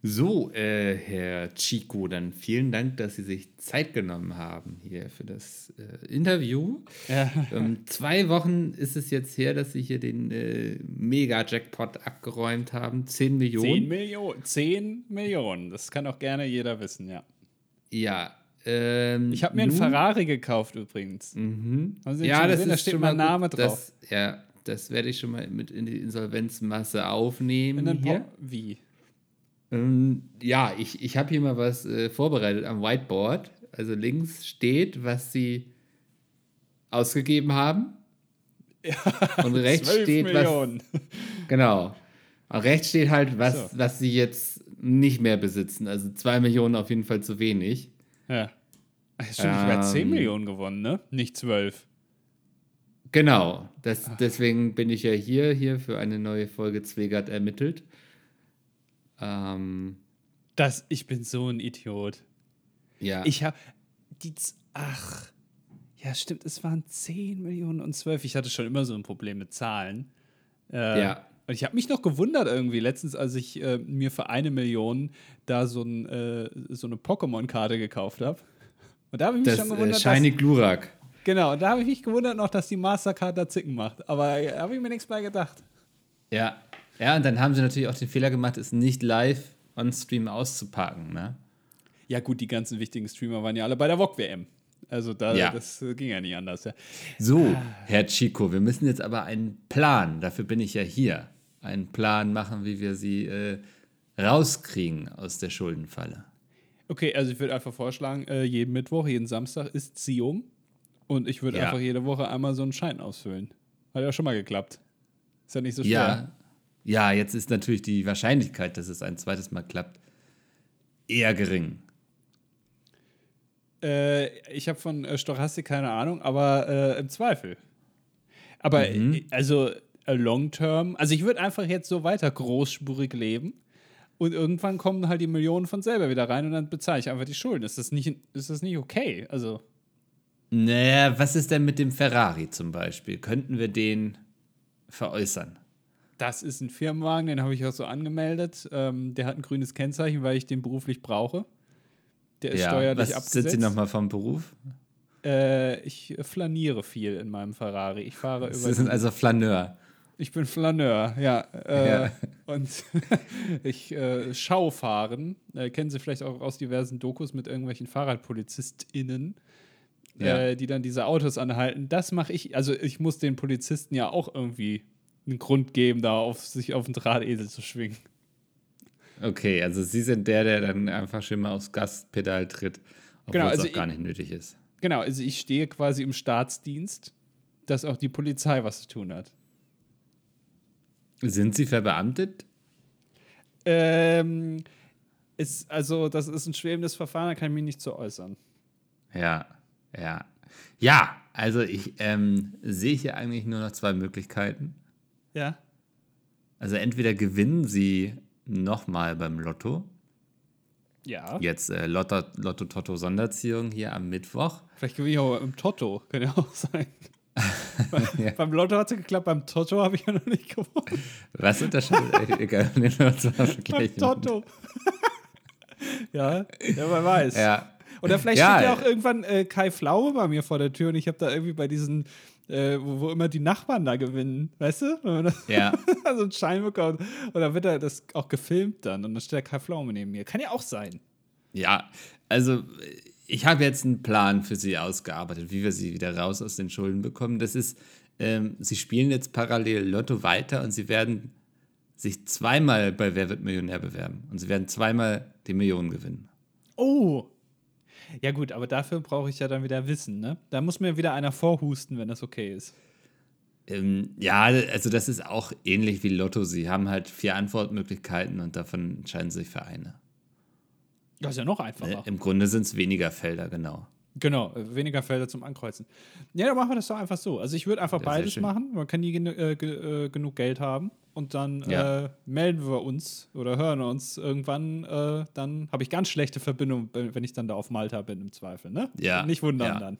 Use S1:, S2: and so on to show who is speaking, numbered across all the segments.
S1: So, äh, Herr Chico, dann vielen Dank, dass Sie sich Zeit genommen haben hier für das äh, Interview.
S2: Ja.
S1: Ähm, zwei Wochen ist es jetzt her, dass Sie hier den äh, Mega-Jackpot abgeräumt haben. 10 Millionen.
S2: 10 Millionen. 10 Millionen. Das kann auch gerne jeder wissen, ja.
S1: Ja. Ähm,
S2: Ich habe mir einen
S1: nun-
S2: Ferrari gekauft übrigens.
S1: Mhm. Ja, das
S2: gesehen?
S1: ist
S2: Da steht
S1: schon
S2: mein
S1: mal gut.
S2: Name drauf.
S1: Das, ja, das werde ich schon mal mit in die Insolvenzmasse aufnehmen. Hier.
S2: Wie?
S1: Ähm, ja, ich, ich habe hier mal was äh, vorbereitet am Whiteboard. Also links steht, was sie ausgegeben haben. Und rechts
S2: 12
S1: steht, was.
S2: Millionen.
S1: Genau. Und rechts steht halt, was,
S2: So.
S1: was sie jetzt nicht mehr besitzen. Also zwei Millionen auf jeden Fall zu wenig.
S2: Ja. Stimmt, ich habe 10
S1: Ähm,
S2: Millionen gewonnen, ne? Nicht 12.
S1: Genau. Das, deswegen bin ich ja hier, hier für eine neue Folge Zwegert ermittelt. Ähm,
S2: Das, ich bin so ein Idiot.
S1: ja.
S2: Ich habe die. Ach. Ja, stimmt, es waren 10 Millionen und 12. Ich hatte schon immer so ein Problem mit Zahlen. Äh,
S1: Ja.
S2: Und ich habe mich noch gewundert irgendwie letztens, als ich äh, mir für eine Million da so, ein, äh, so eine Pokémon-Karte gekauft habe. Und da habe ich mich
S1: das
S2: schon
S1: äh,
S2: gewundert,
S1: Shiny
S2: dass,
S1: Glurak.
S2: genau, und da habe ich mich gewundert noch, dass die Mastercard da Zicken macht. Aber äh, habe ich mir nichts bei gedacht.
S1: Ja. Ja, und dann haben sie natürlich auch den Fehler gemacht, es nicht live on Stream auszupacken, ne?
S2: Ja, gut, die ganzen wichtigen Streamer waren ja alle bei der VOG-WM. Also da,
S1: Ja.
S2: das ging ja nicht anders. Ja.
S1: So, Herr Chico, wir müssen jetzt aber einen Plan, dafür bin ich ja hier, einen Plan machen, wie wir sie äh, rauskriegen aus der Schuldenfalle.
S2: Okay, also ich würde einfach vorschlagen, äh, jeden Mittwoch, jeden Samstag ist Ziehung. Und ich würde
S1: Ja.
S2: einfach jede Woche einmal so einen Schein ausfüllen. Hat ja schon mal geklappt. Ist ja nicht so schwer.
S1: Ja, ja, jetzt ist natürlich die Wahrscheinlichkeit, dass es ein zweites Mal klappt, eher gering.
S2: Äh, ich habe von äh, Stochastik keine Ahnung, aber äh, im Zweifel. Aber äh, also äh, long term, also ich würde einfach jetzt so weiter großspurig leben und irgendwann kommen halt die Millionen von selber wieder rein und dann bezahle ich einfach die Schulden. Ist das nicht, ist das nicht okay? Also
S1: Naja, was ist denn mit dem Ferrari zum Beispiel? Könnten wir den veräußern?
S2: Das ist ein Firmenwagen, den habe ich auch so angemeldet. Ähm, der hat ein grünes Kennzeichen, weil ich den beruflich brauche. Der ist steuerlich
S1: was
S2: abgesetzt.
S1: sind Sie nochmal vom Beruf?
S2: Äh, ich flaniere viel in meinem Ferrari. Ich fahre
S1: Sie
S2: über.
S1: sind also Flaneur.
S2: ich bin Flaneur, ja. Äh,
S1: Ja.
S2: Und ich äh, Schau fahren. Äh, kennen Sie vielleicht auch aus diversen Dokus mit irgendwelchen FahrradpolizistInnen.
S1: Ja.
S2: Äh, die dann diese Autos anhalten. Das mache ich, also ich muss den Polizisten ja auch irgendwie einen Grund geben, da auf sich auf den Drahtesel zu schwingen.
S1: Okay, also Sie sind der, der dann einfach schon mal aufs Gaspedal tritt, obwohl
S2: Genau,
S1: es
S2: also
S1: auch gar
S2: ich-
S1: nicht nötig ist.
S2: Genau, also ich stehe quasi im Staatsdienst, dass auch die Polizei was zu tun hat.
S1: Sind Sie verbeamtet?
S2: Ähm, ist, also, das ist ein schwebendes Verfahren, da kann ich mich nicht zu äußern.
S1: Ja, ja. Ja, also ich ähm, sehe hier eigentlich nur noch zwei Möglichkeiten.
S2: Ja.
S1: Also entweder gewinnen Sie nochmal beim Lotto,
S2: Ja.
S1: jetzt äh, Lotto, Lotto Totto Sonderziehung hier am Mittwoch.
S2: Vielleicht gewinne ich auch im Toto, kann ja auch sein. Bei- Beim Lotto hat es geklappt, beim Toto habe ich ja noch nicht gewonnen.
S1: Was unterscheidet? äh, egal, nehmen wir uns
S2: Beim. Toto. ja, ja, wer weiß.
S1: Ja,
S2: Oder vielleicht
S1: Ja,
S2: steht ja auch irgendwann äh, Kai Flaue bei mir vor der Tür und ich habe da irgendwie bei diesen, äh, wo, wo immer die Nachbarn da gewinnen, weißt du?
S1: Ja.
S2: so einen Schein bekommt. Und dann wird er das auch gefilmt dann und dann steht der Kai Pflaume neben mir. Kann ja auch sein.
S1: Ja, also ich habe jetzt einen Plan für Sie ausgearbeitet, wie wir Sie wieder raus aus den Schulden bekommen. Das ist, ähm, Sie spielen jetzt parallel Lotto weiter und Sie werden sich zweimal bei Wer wird Millionär bewerben. Und Sie werden zweimal die Millionen gewinnen.
S2: Oh. Ja gut, aber dafür brauche ich ja dann wieder Wissen, ne? Da muss mir wieder einer vorhusten, wenn das okay ist.
S1: Ähm, ja, also das ist auch ähnlich wie Lotto. Sie haben halt vier Antwortmöglichkeiten und davon entscheiden Sie sich für eine.
S2: Das ist ja noch einfacher.
S1: Im Grunde sind es weniger Felder, genau.
S2: Genau, äh, weniger Felder zum Ankreuzen. Ja, dann machen wir das doch einfach so. Also ich würde einfach
S1: Ja,
S2: beides machen. Man kann nie genu äh, ge äh, genug Geld haben. Und dann
S1: Ja.
S2: äh, melden wir uns oder hören uns irgendwann. Äh, dann habe ich ganz schlechte Verbindung, wenn ich dann da auf Malta bin im Zweifel. Ne?
S1: Ja,
S2: Nicht wundern
S1: ja.
S2: dann.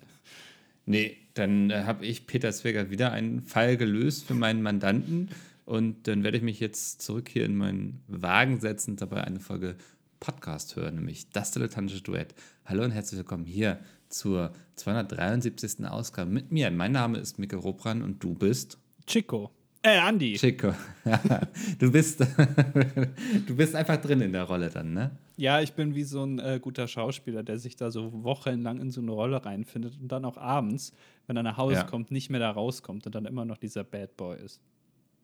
S1: Nee, dann habe ich, Peter Zweger, wieder einen Fall gelöst für meinen Mandanten. Und dann werde ich mich jetzt zurück hier in meinen Wagen setzen und dabei eine Folge Podcast hören, nämlich das dilettantische Duett. Hallo und herzlich willkommen hier zur 273. Ausgabe mit mir. Mein Name ist Mikkel Robran und du bist
S2: Chico. Äh, Andi.
S1: Chico. du bist du bist einfach drin in der Rolle dann, ne?
S2: Ja, ich bin wie so ein äh, guter Schauspieler, der sich da so wochenlang in so eine Rolle reinfindet und dann auch abends, wenn er nach Hause ja. kommt, nicht mehr da rauskommt und dann immer noch dieser Bad Boy ist.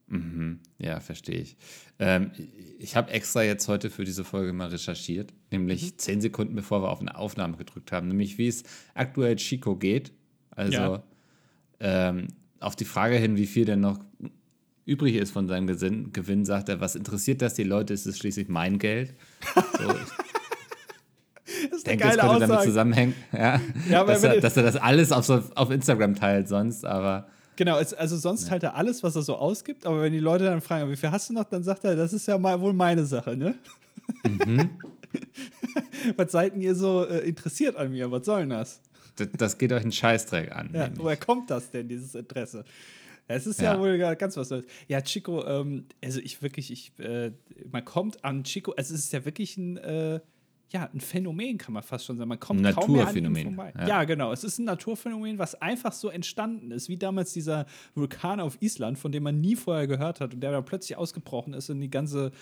S1: Mhm. Ja, verstehe ich. Ähm, ich habe extra jetzt heute für diese Folge mal recherchiert, nämlich mhm. zehn Sekunden bevor wir auf eine Aufnahme gedrückt haben, nämlich wie es aktuell Chico geht. Also ja. ähm, auf die Frage hin, wie viel denn noch übrig ist von seinem Gewinn, Gewinn sagt er, was interessiert das die Leute, ist es schließlich mein Geld. So, ich denke, es könnte Aussage. damit zusammenhängen, ja, ja dass, er, dass, er, das alles auf, so, auf Instagram teilt sonst, aber
S2: Genau, es, also sonst ja. halt er alles, was er so ausgibt, aber wenn die Leute dann fragen, wie viel hast du noch, dann sagt er, das ist ja mal wohl meine Sache, ne? Mhm. was seid ihr so äh, interessiert an mir? Was soll denn das?
S1: Das, das geht euch einen Scheißdreck an.
S2: Ja, woher kommt das denn, dieses Interesse? Es ist ja, ja wohl ganz was Neues. Ja, Chico, ähm, also ich wirklich, ich, äh, man kommt an Chico, also es ist ja wirklich ein, äh, ja, ein Phänomen, kann man fast schon sagen. Man kommt
S1: ein kaum mehr an ihm vorbei.
S2: Ja. ja. genau. Es ist ein Naturphänomen, was einfach so entstanden ist, wie damals dieser Vulkan auf Island, von dem man nie vorher gehört hat und der dann plötzlich ausgebrochen ist und die ganze,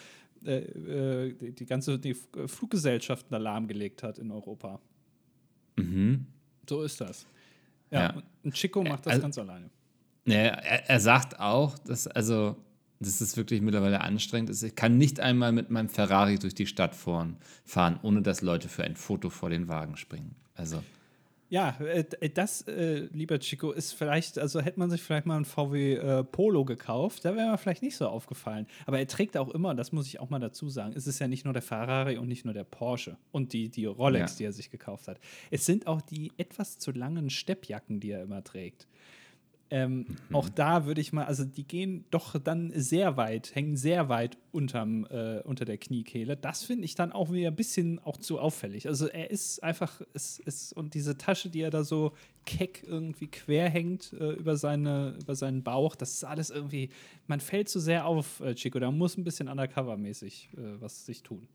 S2: äh, äh die, die, ganze die Fluggesellschaften Alarm gelegt hat in Europa. Mhm. So ist das. Ja, ja. und Chico macht das also, ganz alleine.
S1: Ja, er, er sagt auch, dass, also das ist wirklich mittlerweile anstrengend ist. Ich kann nicht einmal mit meinem Ferrari durch die Stadt fahren, ohne dass Leute für ein Foto vor den Wagen springen. Also.
S2: Ja, äh, das, äh, lieber Chico, ist vielleicht, also hätte man sich vielleicht mal ein VW äh, Polo gekauft, da wäre mir vielleicht nicht so aufgefallen. Aber er trägt auch immer, das muss ich auch mal dazu sagen, es ist ja nicht nur der Ferrari und nicht nur der Porsche und die, die Rolex, ja. die er sich gekauft hat. Es sind auch die etwas zu langen Steppjacken, die er immer trägt. Ähm, mhm. Auch da würde ich mal, also die gehen doch dann sehr weit, hängen sehr weit unterm, äh, unter der Kniekehle. Das finde ich dann auch wieder ein bisschen auch zu auffällig. Also er ist einfach, es ist, und diese Tasche, die er da so keck irgendwie quer hängt äh, über, seine, über seinen Bauch, das ist alles irgendwie, man fällt zu sehr auf, äh, Chico. Da muss ein bisschen undercover-mäßig äh, was sich tun.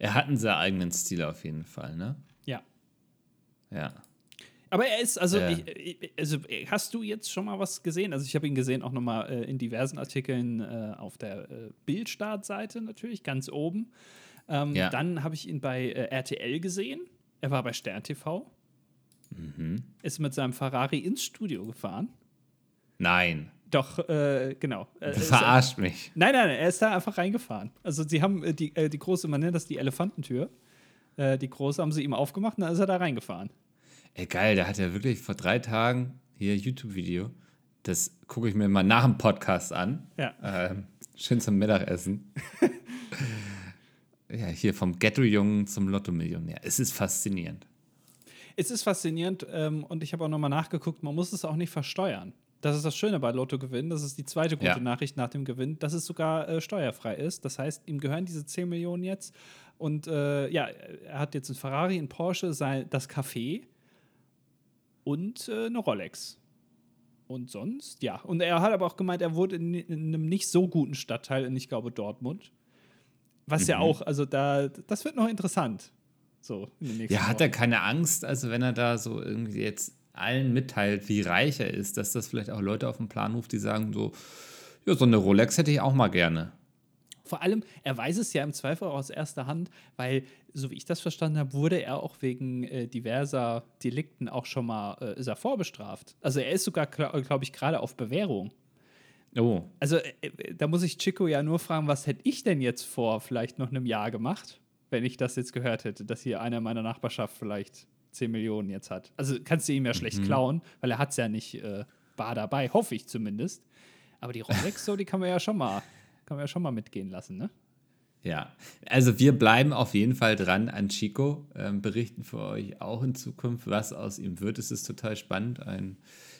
S1: Er hat einen sehr eigenen Stil auf jeden Fall, ne?
S2: Ja.
S1: Ja.
S2: Aber er ist, also, ja. ich, also hast du jetzt schon mal was gesehen? Also ich habe ihn gesehen auch nochmal äh, in diversen Artikeln äh, auf der äh, Bildstartseite natürlich, ganz oben. Ähm, ja. Dann habe ich ihn bei äh, RTL gesehen. Er war bei Stern TV. Mhm. Ist mit seinem Ferrari ins Studio gefahren.
S1: Nein.
S2: Doch, äh, genau.
S1: Äh, verarscht mich.
S2: Nein, nein, er ist da einfach reingefahren. Also sie haben äh, die, äh, die große, man nennt das die Elefantentür. Äh, die große haben sie ihm aufgemacht und dann ist er da reingefahren.
S1: Ey, geil, der hat ja wirklich vor drei Tagen hier YouTube-Video. Das gucke ich mir mal nach dem Podcast an.
S2: Ja.
S1: Ähm, schön zum Mittagessen. ja, hier vom Ghetto-Jungen zum Lotto-Millionär. Es ist faszinierend.
S2: Es ist faszinierend ähm, und ich habe auch nochmal nachgeguckt, man muss es auch nicht versteuern. Das ist das Schöne bei Lottogewinn. Das ist die zweite gute ja. Nachricht nach dem Gewinn, dass es sogar äh, steuerfrei ist. Das heißt, ihm gehören diese 10 Millionen jetzt. Und äh, ja, er hat jetzt ein Ferrari, ein Porsche, sein, das Café und äh, eine Rolex. Und sonst, ja. Und er hat aber auch gemeint, er wurde in, in einem nicht so guten Stadtteil, in, ich glaube, Dortmund. Was mhm. ja auch, also da, das wird noch interessant. So,
S1: ja, hat er keine Angst, also wenn er da so irgendwie jetzt allen mitteilt, wie reich er ist, dass das vielleicht auch Leute auf den Plan ruft, die sagen so, ja, so eine Rolex hätte ich auch mal gerne.
S2: Vor allem, er weiß es ja im Zweifel auch aus erster Hand, weil, so wie ich das verstanden habe, wurde er auch wegen äh, diverser Delikten auch schon mal, äh, ist er vorbestraft. Also er ist sogar, glaube ich, gerade auf Bewährung.
S1: Oh.
S2: Also äh, äh, da muss ich Chico ja nur fragen, was hätte ich denn jetzt vor vielleicht noch einem Jahr gemacht, wenn ich das jetzt gehört hätte, dass hier einer meiner Nachbarschaft vielleicht 10 Millionen jetzt hat. Also kannst du ihm ja schlecht mhm. klauen, weil er hat es ja nicht äh, bar dabei, hoffe ich zumindest. Aber die Rolex, so, die kann man ja schon mal kann man ja schon mal mitgehen lassen, ne?
S1: Ja, also wir bleiben auf jeden Fall dran an Chico, ähm, berichten für euch auch in Zukunft, was aus ihm wird. Es ist total spannend. Ein,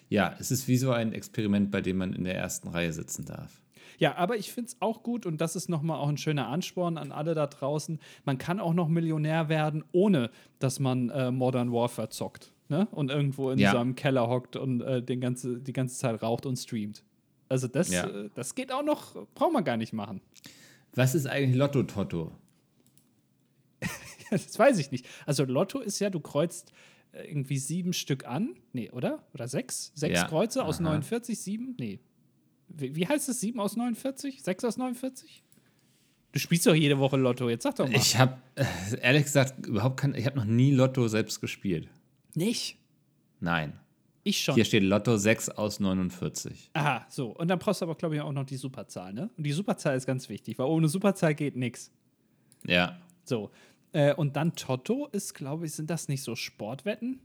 S1: ja, es ist wie so ein Experiment, bei dem man in der ersten Reihe sitzen darf.
S2: Ja, aber ich finde es auch gut und das ist nochmal auch ein schöner Ansporn an alle da draußen. Man kann auch noch Millionär werden, ohne dass man äh, Modern Warfare zockt ne? und irgendwo in ja. seinem Keller hockt und äh, den ganze, die ganze Zeit raucht und streamt. Also das,
S1: Ja.
S2: äh, das geht auch noch, braucht man gar nicht machen.
S1: Was ist eigentlich Lotto-Totto?
S2: Das weiß ich nicht. Also Lotto ist ja, du kreuzt äh, irgendwie sieben Stück an. Nee, oder? Oder sechs? Sechs
S1: Ja.
S2: Kreuze aus
S1: Aha.
S2: 49? Sieben? Nee. Wie, wie heißt es? Sieben aus 49? Sechs aus 49? Du spielst doch jede Woche Lotto. Jetzt sag doch mal.
S1: Ich habe ehrlich gesagt überhaupt kein, ich habe noch nie Lotto selbst gespielt.
S2: nicht.
S1: Nein.
S2: Ich schon.
S1: Hier steht Lotto 6 aus 49.
S2: Aha, so. Und dann brauchst du aber, glaube ich, auch noch die Superzahl, ne? Und die Superzahl ist ganz wichtig, weil ohne Superzahl geht nichts.
S1: Ja.
S2: So. Äh, und dann Toto ist, glaube ich, sind das nicht so Sportwetten?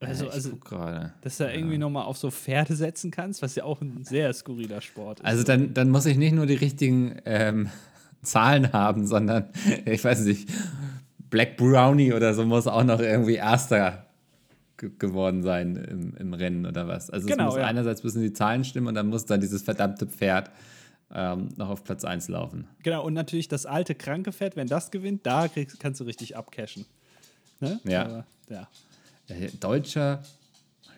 S2: Also,
S1: Äh, ich
S2: also
S1: guck gerade.
S2: dass du da irgendwie nochmal auf so Pferde setzen kannst, was ja auch ein sehr skurriler Sport ist.
S1: Also dann, dann muss ich nicht nur die richtigen ähm, Zahlen haben, sondern ich weiß nicht, Black Brownie oder so muss auch noch irgendwie Erster ge geworden sein im, im Rennen oder was. Also
S2: Genau,
S1: es muss
S2: ja.
S1: einerseits müssen die Zahlen stimmen und dann muss dann dieses verdammte Pferd ähm, noch auf Platz 1 laufen.
S2: Genau, und natürlich das alte kranke Pferd, wenn das gewinnt, da kriegst, kannst du richtig abcashen. Ne?
S1: Ja.
S2: Aber, ja.
S1: Äh, Deutscher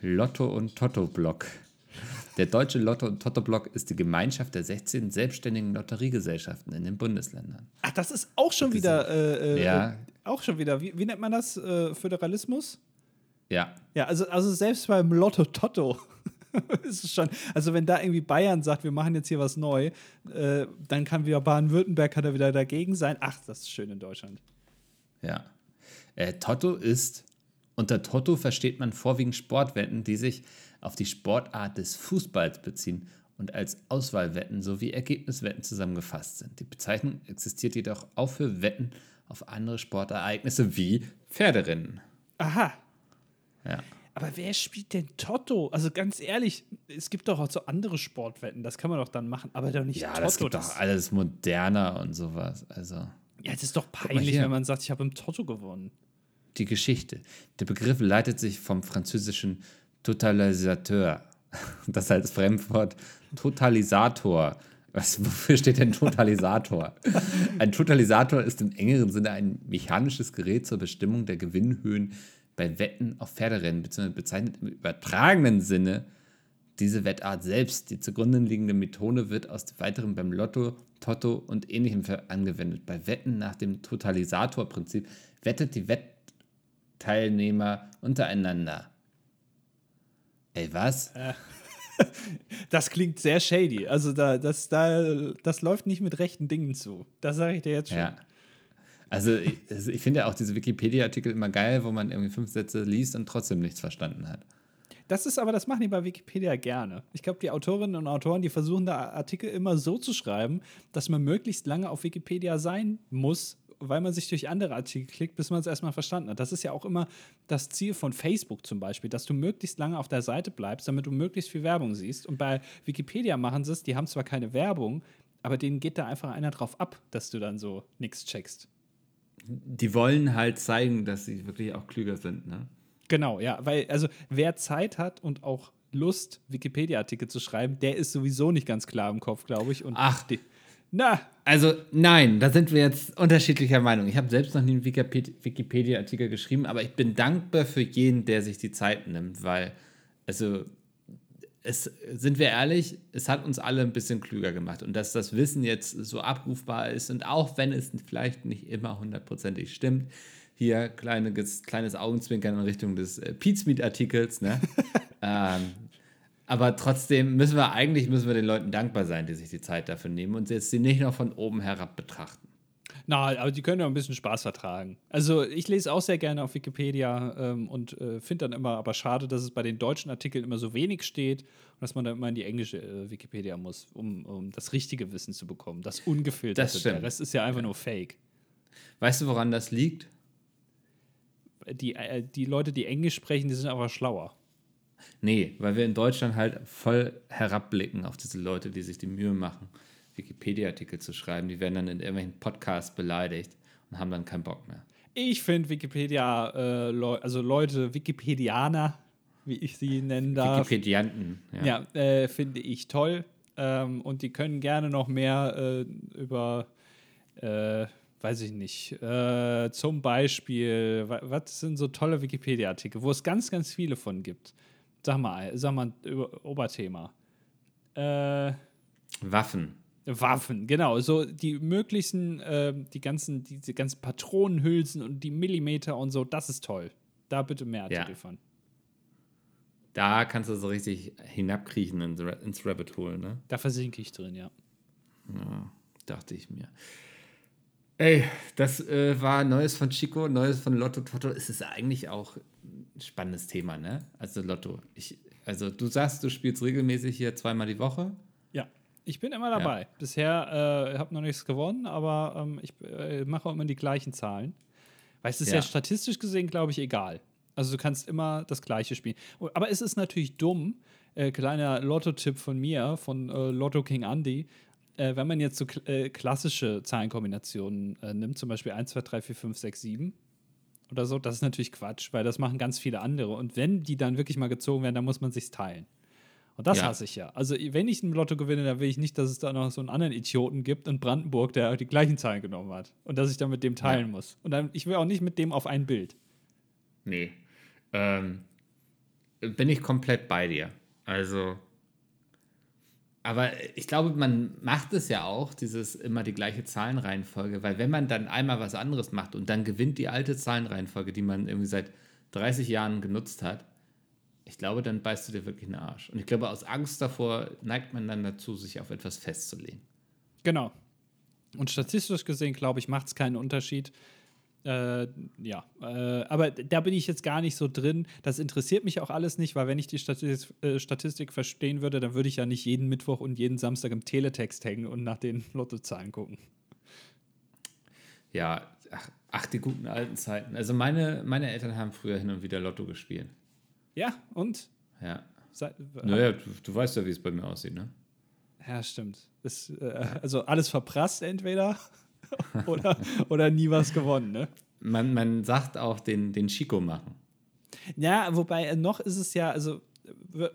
S1: Lotto- und Toto-Block. Der Deutsche Lotto- und Toto-Block ist die Gemeinschaft der 16 selbstständigen Lotteriegesellschaften in den Bundesländern.
S2: Ach, das ist auch schon wieder, äh, äh,
S1: Ja.
S2: äh, auch schon wieder, wie, wie nennt man das? Äh, Föderalismus?
S1: Ja,
S2: Ja, also, also selbst beim Lotto Toto ist es schon, also wenn da irgendwie Bayern sagt, wir machen jetzt hier was neu, äh, dann kann wieder Baden-Württemberg kann da wieder dagegen sein. Ach, das ist schön in Deutschland.
S1: Ja. Äh, Toto ist, unter Toto versteht man vorwiegend Sportwetten, die sich auf die Sportart des Fußballs beziehen und als Auswahlwetten sowie Ergebniswetten zusammengefasst sind. Die Bezeichnung existiert jedoch auch für Wetten auf andere Sportereignisse wie Pferderennen.
S2: Aha.
S1: Ja.
S2: Aber wer spielt denn Toto? Also ganz ehrlich, es gibt doch auch so andere Sportwetten, das kann man doch dann machen, aber doch nicht
S1: Ja,
S2: Toto.
S1: das gibt doch alles moderner und sowas. Also
S2: ja, es ist doch peinlich, wenn man sagt, ich habe im Toto gewonnen.
S1: die Geschichte. Der Begriff leitet sich vom französischen Totalisateur, das als Fremdwort Totalisator. Was, wofür steht denn Totalisator? ein Totalisator ist im engeren Sinne ein mechanisches Gerät zur Bestimmung der Gewinnhöhen bei Wetten auf Pferderennen, beziehungsweise bezeichnet im übertragenen Sinne diese Wettart selbst. Die zugrunde liegende Methode wird aus weiteren beim Lotto, Toto und ähnlichem angewendet. Bei Wetten nach dem Totalisatorprinzip wettet die Wettteilnehmer untereinander. Ey, was?
S2: Das klingt sehr shady. Also da, das, da, das läuft nicht mit rechten Dingen zu. Das sage ich dir jetzt schon.
S1: Ja. Also ich, also ich finde ja auch diese Wikipedia-Artikel immer geil, wo man irgendwie fünf Sätze liest und trotzdem nichts verstanden hat.
S2: Das ist aber, das machen die bei Wikipedia gerne. Ich glaube, die Autorinnen und Autoren, die versuchen da Artikel immer so zu schreiben, dass man möglichst lange auf Wikipedia sein muss, weil man sich durch andere Artikel klickt, bis man es erstmal verstanden hat. Das ist ja auch immer das Ziel von Facebook zum Beispiel, dass du möglichst lange auf der Seite bleibst, damit du möglichst viel Werbung siehst. Und bei Wikipedia machen sie es, die haben zwar keine Werbung, aber denen geht da einfach einer drauf ab, dass du dann so nichts checkst.
S1: Die wollen halt zeigen, dass sie wirklich auch klüger sind, ne?
S2: Genau, ja, weil, also wer Zeit hat und auch Lust, Wikipedia-Artikel zu schreiben, der ist sowieso nicht ganz klar im Kopf, glaube ich. Und
S1: Ach.
S2: die, na,
S1: Also nein, da sind wir jetzt unterschiedlicher Meinung. Ich habe selbst noch nie einen Wikiped- Wikipedia-Artikel geschrieben, aber ich bin dankbar für jeden, der sich die Zeit nimmt, weil, also, es, sind wir ehrlich, es hat uns alle ein bisschen klüger gemacht. Und dass das Wissen jetzt so abrufbar ist und auch wenn es vielleicht nicht immer hundertprozentig stimmt, hier kleines, kleines Augenzwinkern in Richtung des äh, Pizmeet-Artikels, ne? ähm, aber trotzdem müssen wir eigentlich müssen wir den Leuten dankbar sein, die sich die Zeit dafür nehmen und jetzt sie nicht noch von oben herab betrachten.
S2: Na, aber die können ja ein bisschen Spaß vertragen. Also ich lese auch sehr gerne auf Wikipedia ähm, und äh, finde dann immer aber schade, dass es bei den deutschen Artikeln immer so wenig steht und dass man dann immer in die englische äh, Wikipedia muss, um, um das richtige Wissen zu bekommen. Das ungefilterte.
S1: Das stimmt.
S2: Der Rest ist ja einfach nur Fake.
S1: Weißt du, woran das liegt?
S2: Die, äh, die Leute, die Englisch sprechen, die sind aber schlauer.
S1: Nee, weil wir in Deutschland halt voll herabblicken auf diese Leute, die sich die Mühe machen, Wikipedia-Artikel zu schreiben. Die werden dann in irgendwelchen Podcasts beleidigt und haben dann keinen Bock mehr.
S2: Ich finde Wikipedia, äh, Leu also Leute, Wikipedianer, wie ich sie nennen darf,
S1: Wikipedianten. Ja.
S2: ja, äh, finde ich toll. Ähm, und die können gerne noch mehr äh, über, äh, weiß ich nicht, äh, zum Beispiel, wa- was sind so tolle Wikipedia-Artikel, wo es ganz, ganz viele von gibt. sag mal, sag mal ein Oberthema. Äh,
S1: Waffen.
S2: Waffen, genau. So die möglichen, äh, die ganzen, diese ganzen Patronenhülsen und die Millimeter und so, das ist toll. Da bitte mehr
S1: Ja.
S2: Artikel von.
S1: Da kannst du so richtig hinabkriechen ins Rabbit Hole, ne?
S2: Da versinke ich drin, ja.
S1: Ja, dachte ich mir. Ey, das äh, war Neues von Chico, Neues von Lotto Toto. Es ist eigentlich auch ein spannendes Thema, ne? Also Lotto. Ich, also du sagst, du spielst regelmäßig hier zweimal die Woche.
S2: Ja, ich bin immer dabei. Bisher äh, habe noch nichts gewonnen, aber ähm, ich äh, mache auch immer die gleichen Zahlen. Weil es ist ja,
S1: Ja.
S2: statistisch gesehen, glaube ich, egal. Also du kannst immer das gleiche spielen. Aber es ist natürlich dumm, äh, kleiner Lotto-Tipp von mir, von äh, Lotto King Andy, äh, wenn man jetzt so kl äh, klassische Zahlenkombinationen äh, nimmt, zum Beispiel 1, 2, 3, 4, 5, 6, 7 oder so, das ist natürlich Quatsch, weil das machen ganz viele andere. Und wenn die dann wirklich mal gezogen werden, dann muss man sich's teilen. Und das
S1: Ja.
S2: hasse ich ja. Also, wenn ich ein Lotto gewinne, dann will ich nicht, dass es da noch so einen anderen Idioten gibt in Brandenburg, der die gleichen Zahlen genommen hat. Und dass ich dann mit dem teilen
S1: Ja.
S2: muss. Und dann, ich will auch nicht mit dem auf ein Bild.
S1: Nee. Ähm, bin ich komplett bei dir. Also. Aber ich glaube, man macht es ja auch, dieses immer die gleiche Zahlenreihenfolge, weil wenn man dann einmal was anderes macht und dann gewinnt die alte Zahlenreihenfolge, die man irgendwie seit 30 Jahren genutzt hat, ich glaube, dann beißt du dir wirklich einen Arsch. Und ich glaube, aus Angst davor neigt man dann dazu, sich auf etwas festzulegen.
S2: Genau. Und statistisch gesehen, glaube ich, macht es keinen Unterschied. Äh, ja, äh, aber da bin ich jetzt gar nicht so drin. Das interessiert mich auch alles nicht, weil wenn ich die Statistik, äh, Statistik verstehen würde, dann würde ich ja nicht jeden Mittwoch und jeden Samstag im Teletext hängen und nach den Lottozahlen gucken.
S1: Ja, ach, ach, die guten alten Zeiten. Also meine, meine Eltern haben früher hin und wieder Lotto gespielt.
S2: Ja, und?
S1: Ja.
S2: Sei-
S1: Naja, du, du weißt ja, wie es bei mir aussieht, ne?
S2: Ja, stimmt. Das, äh, also alles verprasst entweder oder, oder nie was gewonnen, ne?
S1: Man, man sagt auch den, den Chico machen.
S2: Ja, wobei äh, noch ist es ja, also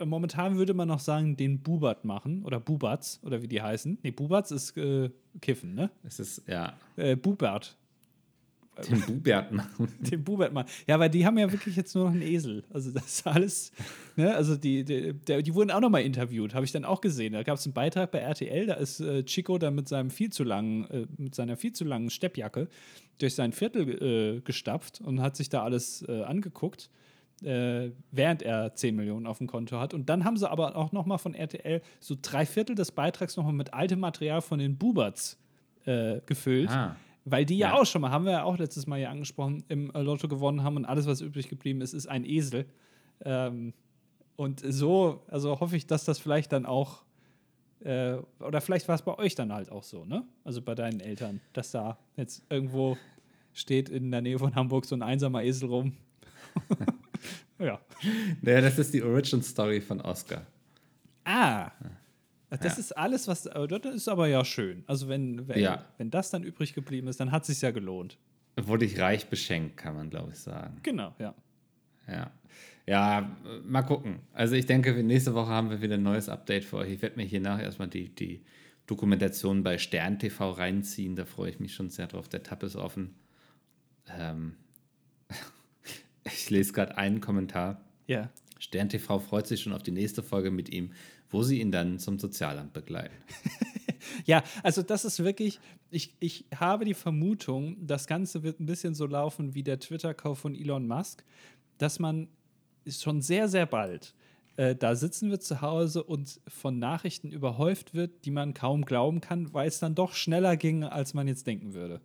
S2: momentan würde man noch sagen, den Bubert machen oder Bubatz oder wie die heißen. Nee, Bubatz ist äh, Kiffen, ne?
S1: Es ist, ja,
S2: Äh, Bubert.
S1: Den Bubert machen.
S2: Den Bubert machen. Ja, weil die haben ja wirklich jetzt nur noch einen Esel. Also das ist alles, ne? Also die, die, die wurden auch noch mal interviewt, habe ich dann auch gesehen. Da gab es einen Beitrag bei RTL, da ist äh, Chico dann mit seinem viel zu langen, äh, mit seiner viel zu langen Steppjacke durch sein Viertel äh, gestapft und hat sich da alles äh, angeguckt. Äh, während er 10 Millionen auf dem Konto hat. Und dann haben sie aber auch noch mal von RTL so drei Viertel des Beitrags noch mal mit altem Material von den Buberts äh, gefüllt.
S1: Ah.
S2: Weil die ja,
S1: Ja.
S2: auch schon mal, haben wir ja auch letztes Mal hier angesprochen, im äh, Lotto gewonnen haben und alles, was übrig geblieben ist, ist ein Esel. Ähm, und so, also hoffe ich, dass das vielleicht dann auch, äh, oder vielleicht war es bei euch dann halt auch so, ne? Also bei deinen Eltern, dass da jetzt irgendwo steht in der Nähe von Hamburg so ein einsamer Esel rum. ja.
S1: Naja, das ist die Origin Story von Oscar.
S2: Ah. Das
S1: Ja.
S2: ist alles, was. aber Das ist aber ja schön. Also, wenn, wenn,
S1: Ja.
S2: wenn das dann übrig geblieben ist, dann hat es sich ja gelohnt.
S1: Wurde ich reich beschenkt, kann man, glaube ich, sagen.
S2: Genau, ja.
S1: Ja. Ja, äh, mal gucken. Also ich denke, nächste Woche haben wir wieder ein neues Update für euch. Ich werde mir hier nachher erstmal die, die Dokumentation bei Stern TV reinziehen. Da freue ich mich schon sehr drauf. Der Tab ist offen. Ähm, ich lese gerade einen Kommentar.
S2: Ja.
S1: Stern TV freut sich schon auf die nächste Folge mit ihm, wo sie ihn dann zum Sozialamt begleiten.
S2: Ja, also das ist wirklich, ich, ich habe die Vermutung, das Ganze wird ein bisschen so laufen wie der Twitter-Kauf von Elon Musk, dass man schon sehr, sehr bald äh, da sitzen wird zu Hause und von Nachrichten überhäuft wird, die man kaum glauben kann, weil es dann doch schneller ging, als man jetzt denken würde.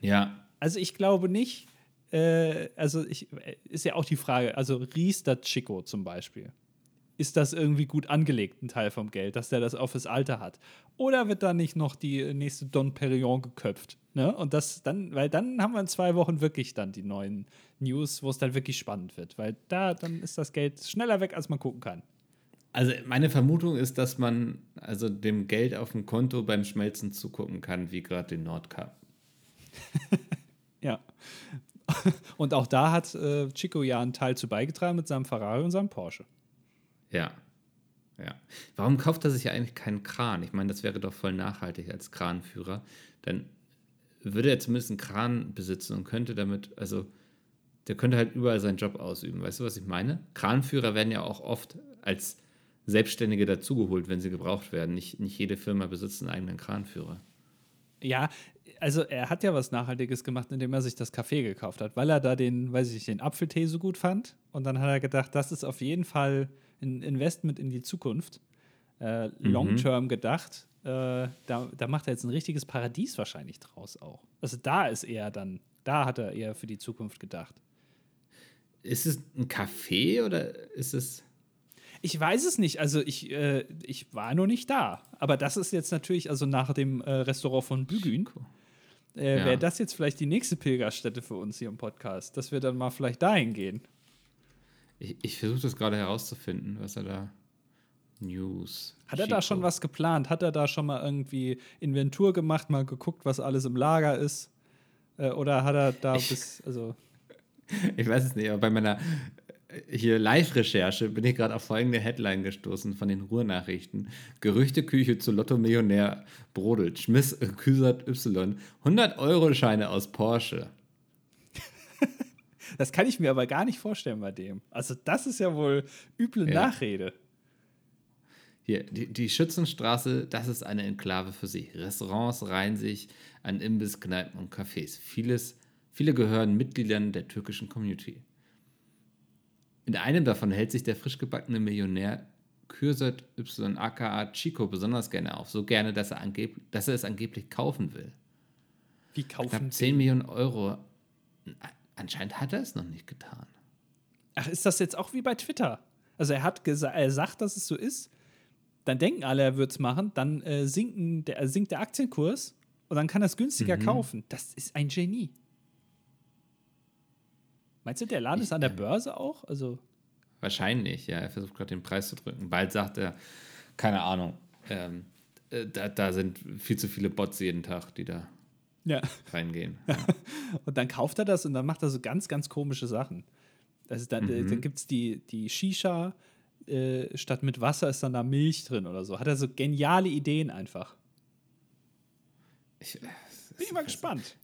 S1: Ja,
S2: Also ich glaube nicht, äh, also ich, äh, ist ja auch die Frage, also Ries das Chico zum Beispiel. Ist das irgendwie gut angelegt, ein Teil vom Geld, dass der das auf das Alter hat? Oder wird da nicht noch die nächste Don Perignon geköpft? Ne? Und das dann, weil dann haben wir in zwei Wochen wirklich dann die neuen News, wo es dann wirklich spannend wird. Weil da, dann ist das Geld schneller weg, als man gucken kann.
S1: Also meine Vermutung ist, dass man also dem Geld auf dem Konto beim Schmelzen zugucken kann, wie gerade den Nordkap.
S2: Ja. Und auch da hat äh, Chico ja einen Teil zu beigetragen mit seinem Ferrari und seinem Porsche.
S1: Ja. Ja. Warum kauft er sich ja eigentlich keinen Kran? Ich meine, das wäre doch voll nachhaltig als Kranführer. Dann würde er zumindest einen Kran besitzen und könnte damit, also der könnte halt überall seinen Job ausüben. Weißt du, was ich meine? Kranführer werden ja auch oft als Selbstständige dazugeholt, wenn sie gebraucht werden. Nicht, nicht jede Firma besitzt einen eigenen Kranführer.
S2: Ja, also er hat ja was Nachhaltiges gemacht, indem er sich das Kaffee gekauft hat, weil er da den, weiß ich nicht, den Apfeltee so gut fand. Und dann hat er gedacht, das ist auf jeden Fall ein Investment in die Zukunft. Äh, Long-term mhm. gedacht. Äh, da, da macht er jetzt ein richtiges Paradies wahrscheinlich draus auch. Also da ist er dann, da hat er eher für die Zukunft gedacht.
S1: Ist es ein Café oder ist es.
S2: Ich weiß es nicht. Also ich, äh, ich war noch nicht da. Aber das ist jetzt natürlich, also nach dem äh, Restaurant von Bügün, äh, ja. wäre das jetzt vielleicht die nächste Pilgerstätte für uns hier im Podcast, dass wir dann mal vielleicht dahin gehen.
S1: Ich, ich versuche das gerade herauszufinden, was er da. News.
S2: Hat er Chico. da schon was geplant? Hat er da schon mal irgendwie Inventur gemacht, mal geguckt, was alles im Lager ist? Äh, oder hat er da ich, bis, also.
S1: Ich weiß es nicht, aber bei meiner hier Live-Recherche bin ich gerade auf folgende Headline gestoßen von den Ruhrnachrichten. Gerüchteküche zu Lotto-Millionär brodelt. Schmiss äh, Küsert Y. 100-Euro-Scheine aus Porsche.
S2: Das kann ich mir aber gar nicht vorstellen bei dem. Also, das ist ja wohl üble ja. Nachrede.
S1: Hier, die, die Schützenstraße, das ist eine Enklave für sich. Restaurants reihen sich an Imbiss, Kneipen und Cafés. Vieles, viele gehören Mitgliedern der türkischen Community. In einem davon hält sich der frisch gebackene Millionär Kürsat Y aka Chico besonders gerne auf. So gerne, dass er, dass er es angeblich kaufen will.
S2: Wie kaufen
S1: Knapp 10 Millionen Euro. Anscheinend hat er es noch nicht getan.
S2: Ach, ist das jetzt auch wie bei Twitter? Also er hat er sagt, dass es so ist, dann denken alle, er wird es machen, dann äh, sinken der, äh, sinkt der Aktienkurs und dann kann er es günstiger mhm. kaufen. Das ist ein Genie. Meinst du, der Laden ich, ist an der Börse auch? Also
S1: wahrscheinlich, ja. Er versucht gerade den Preis zu drücken. Bald sagt er, keine Ahnung, ähm, äh, da, da, sind viel zu viele Bots jeden Tag, die da ja. reingehen. Ja.
S2: und dann kauft er das und dann macht er so ganz, ganz komische Sachen. Ist dann, äh, mhm. dann gibt es die, die Shisha, äh, statt mit Wasser ist dann da Milch drin oder so. Hat er so geniale Ideen einfach. Ich, Bin ich mal gespannt.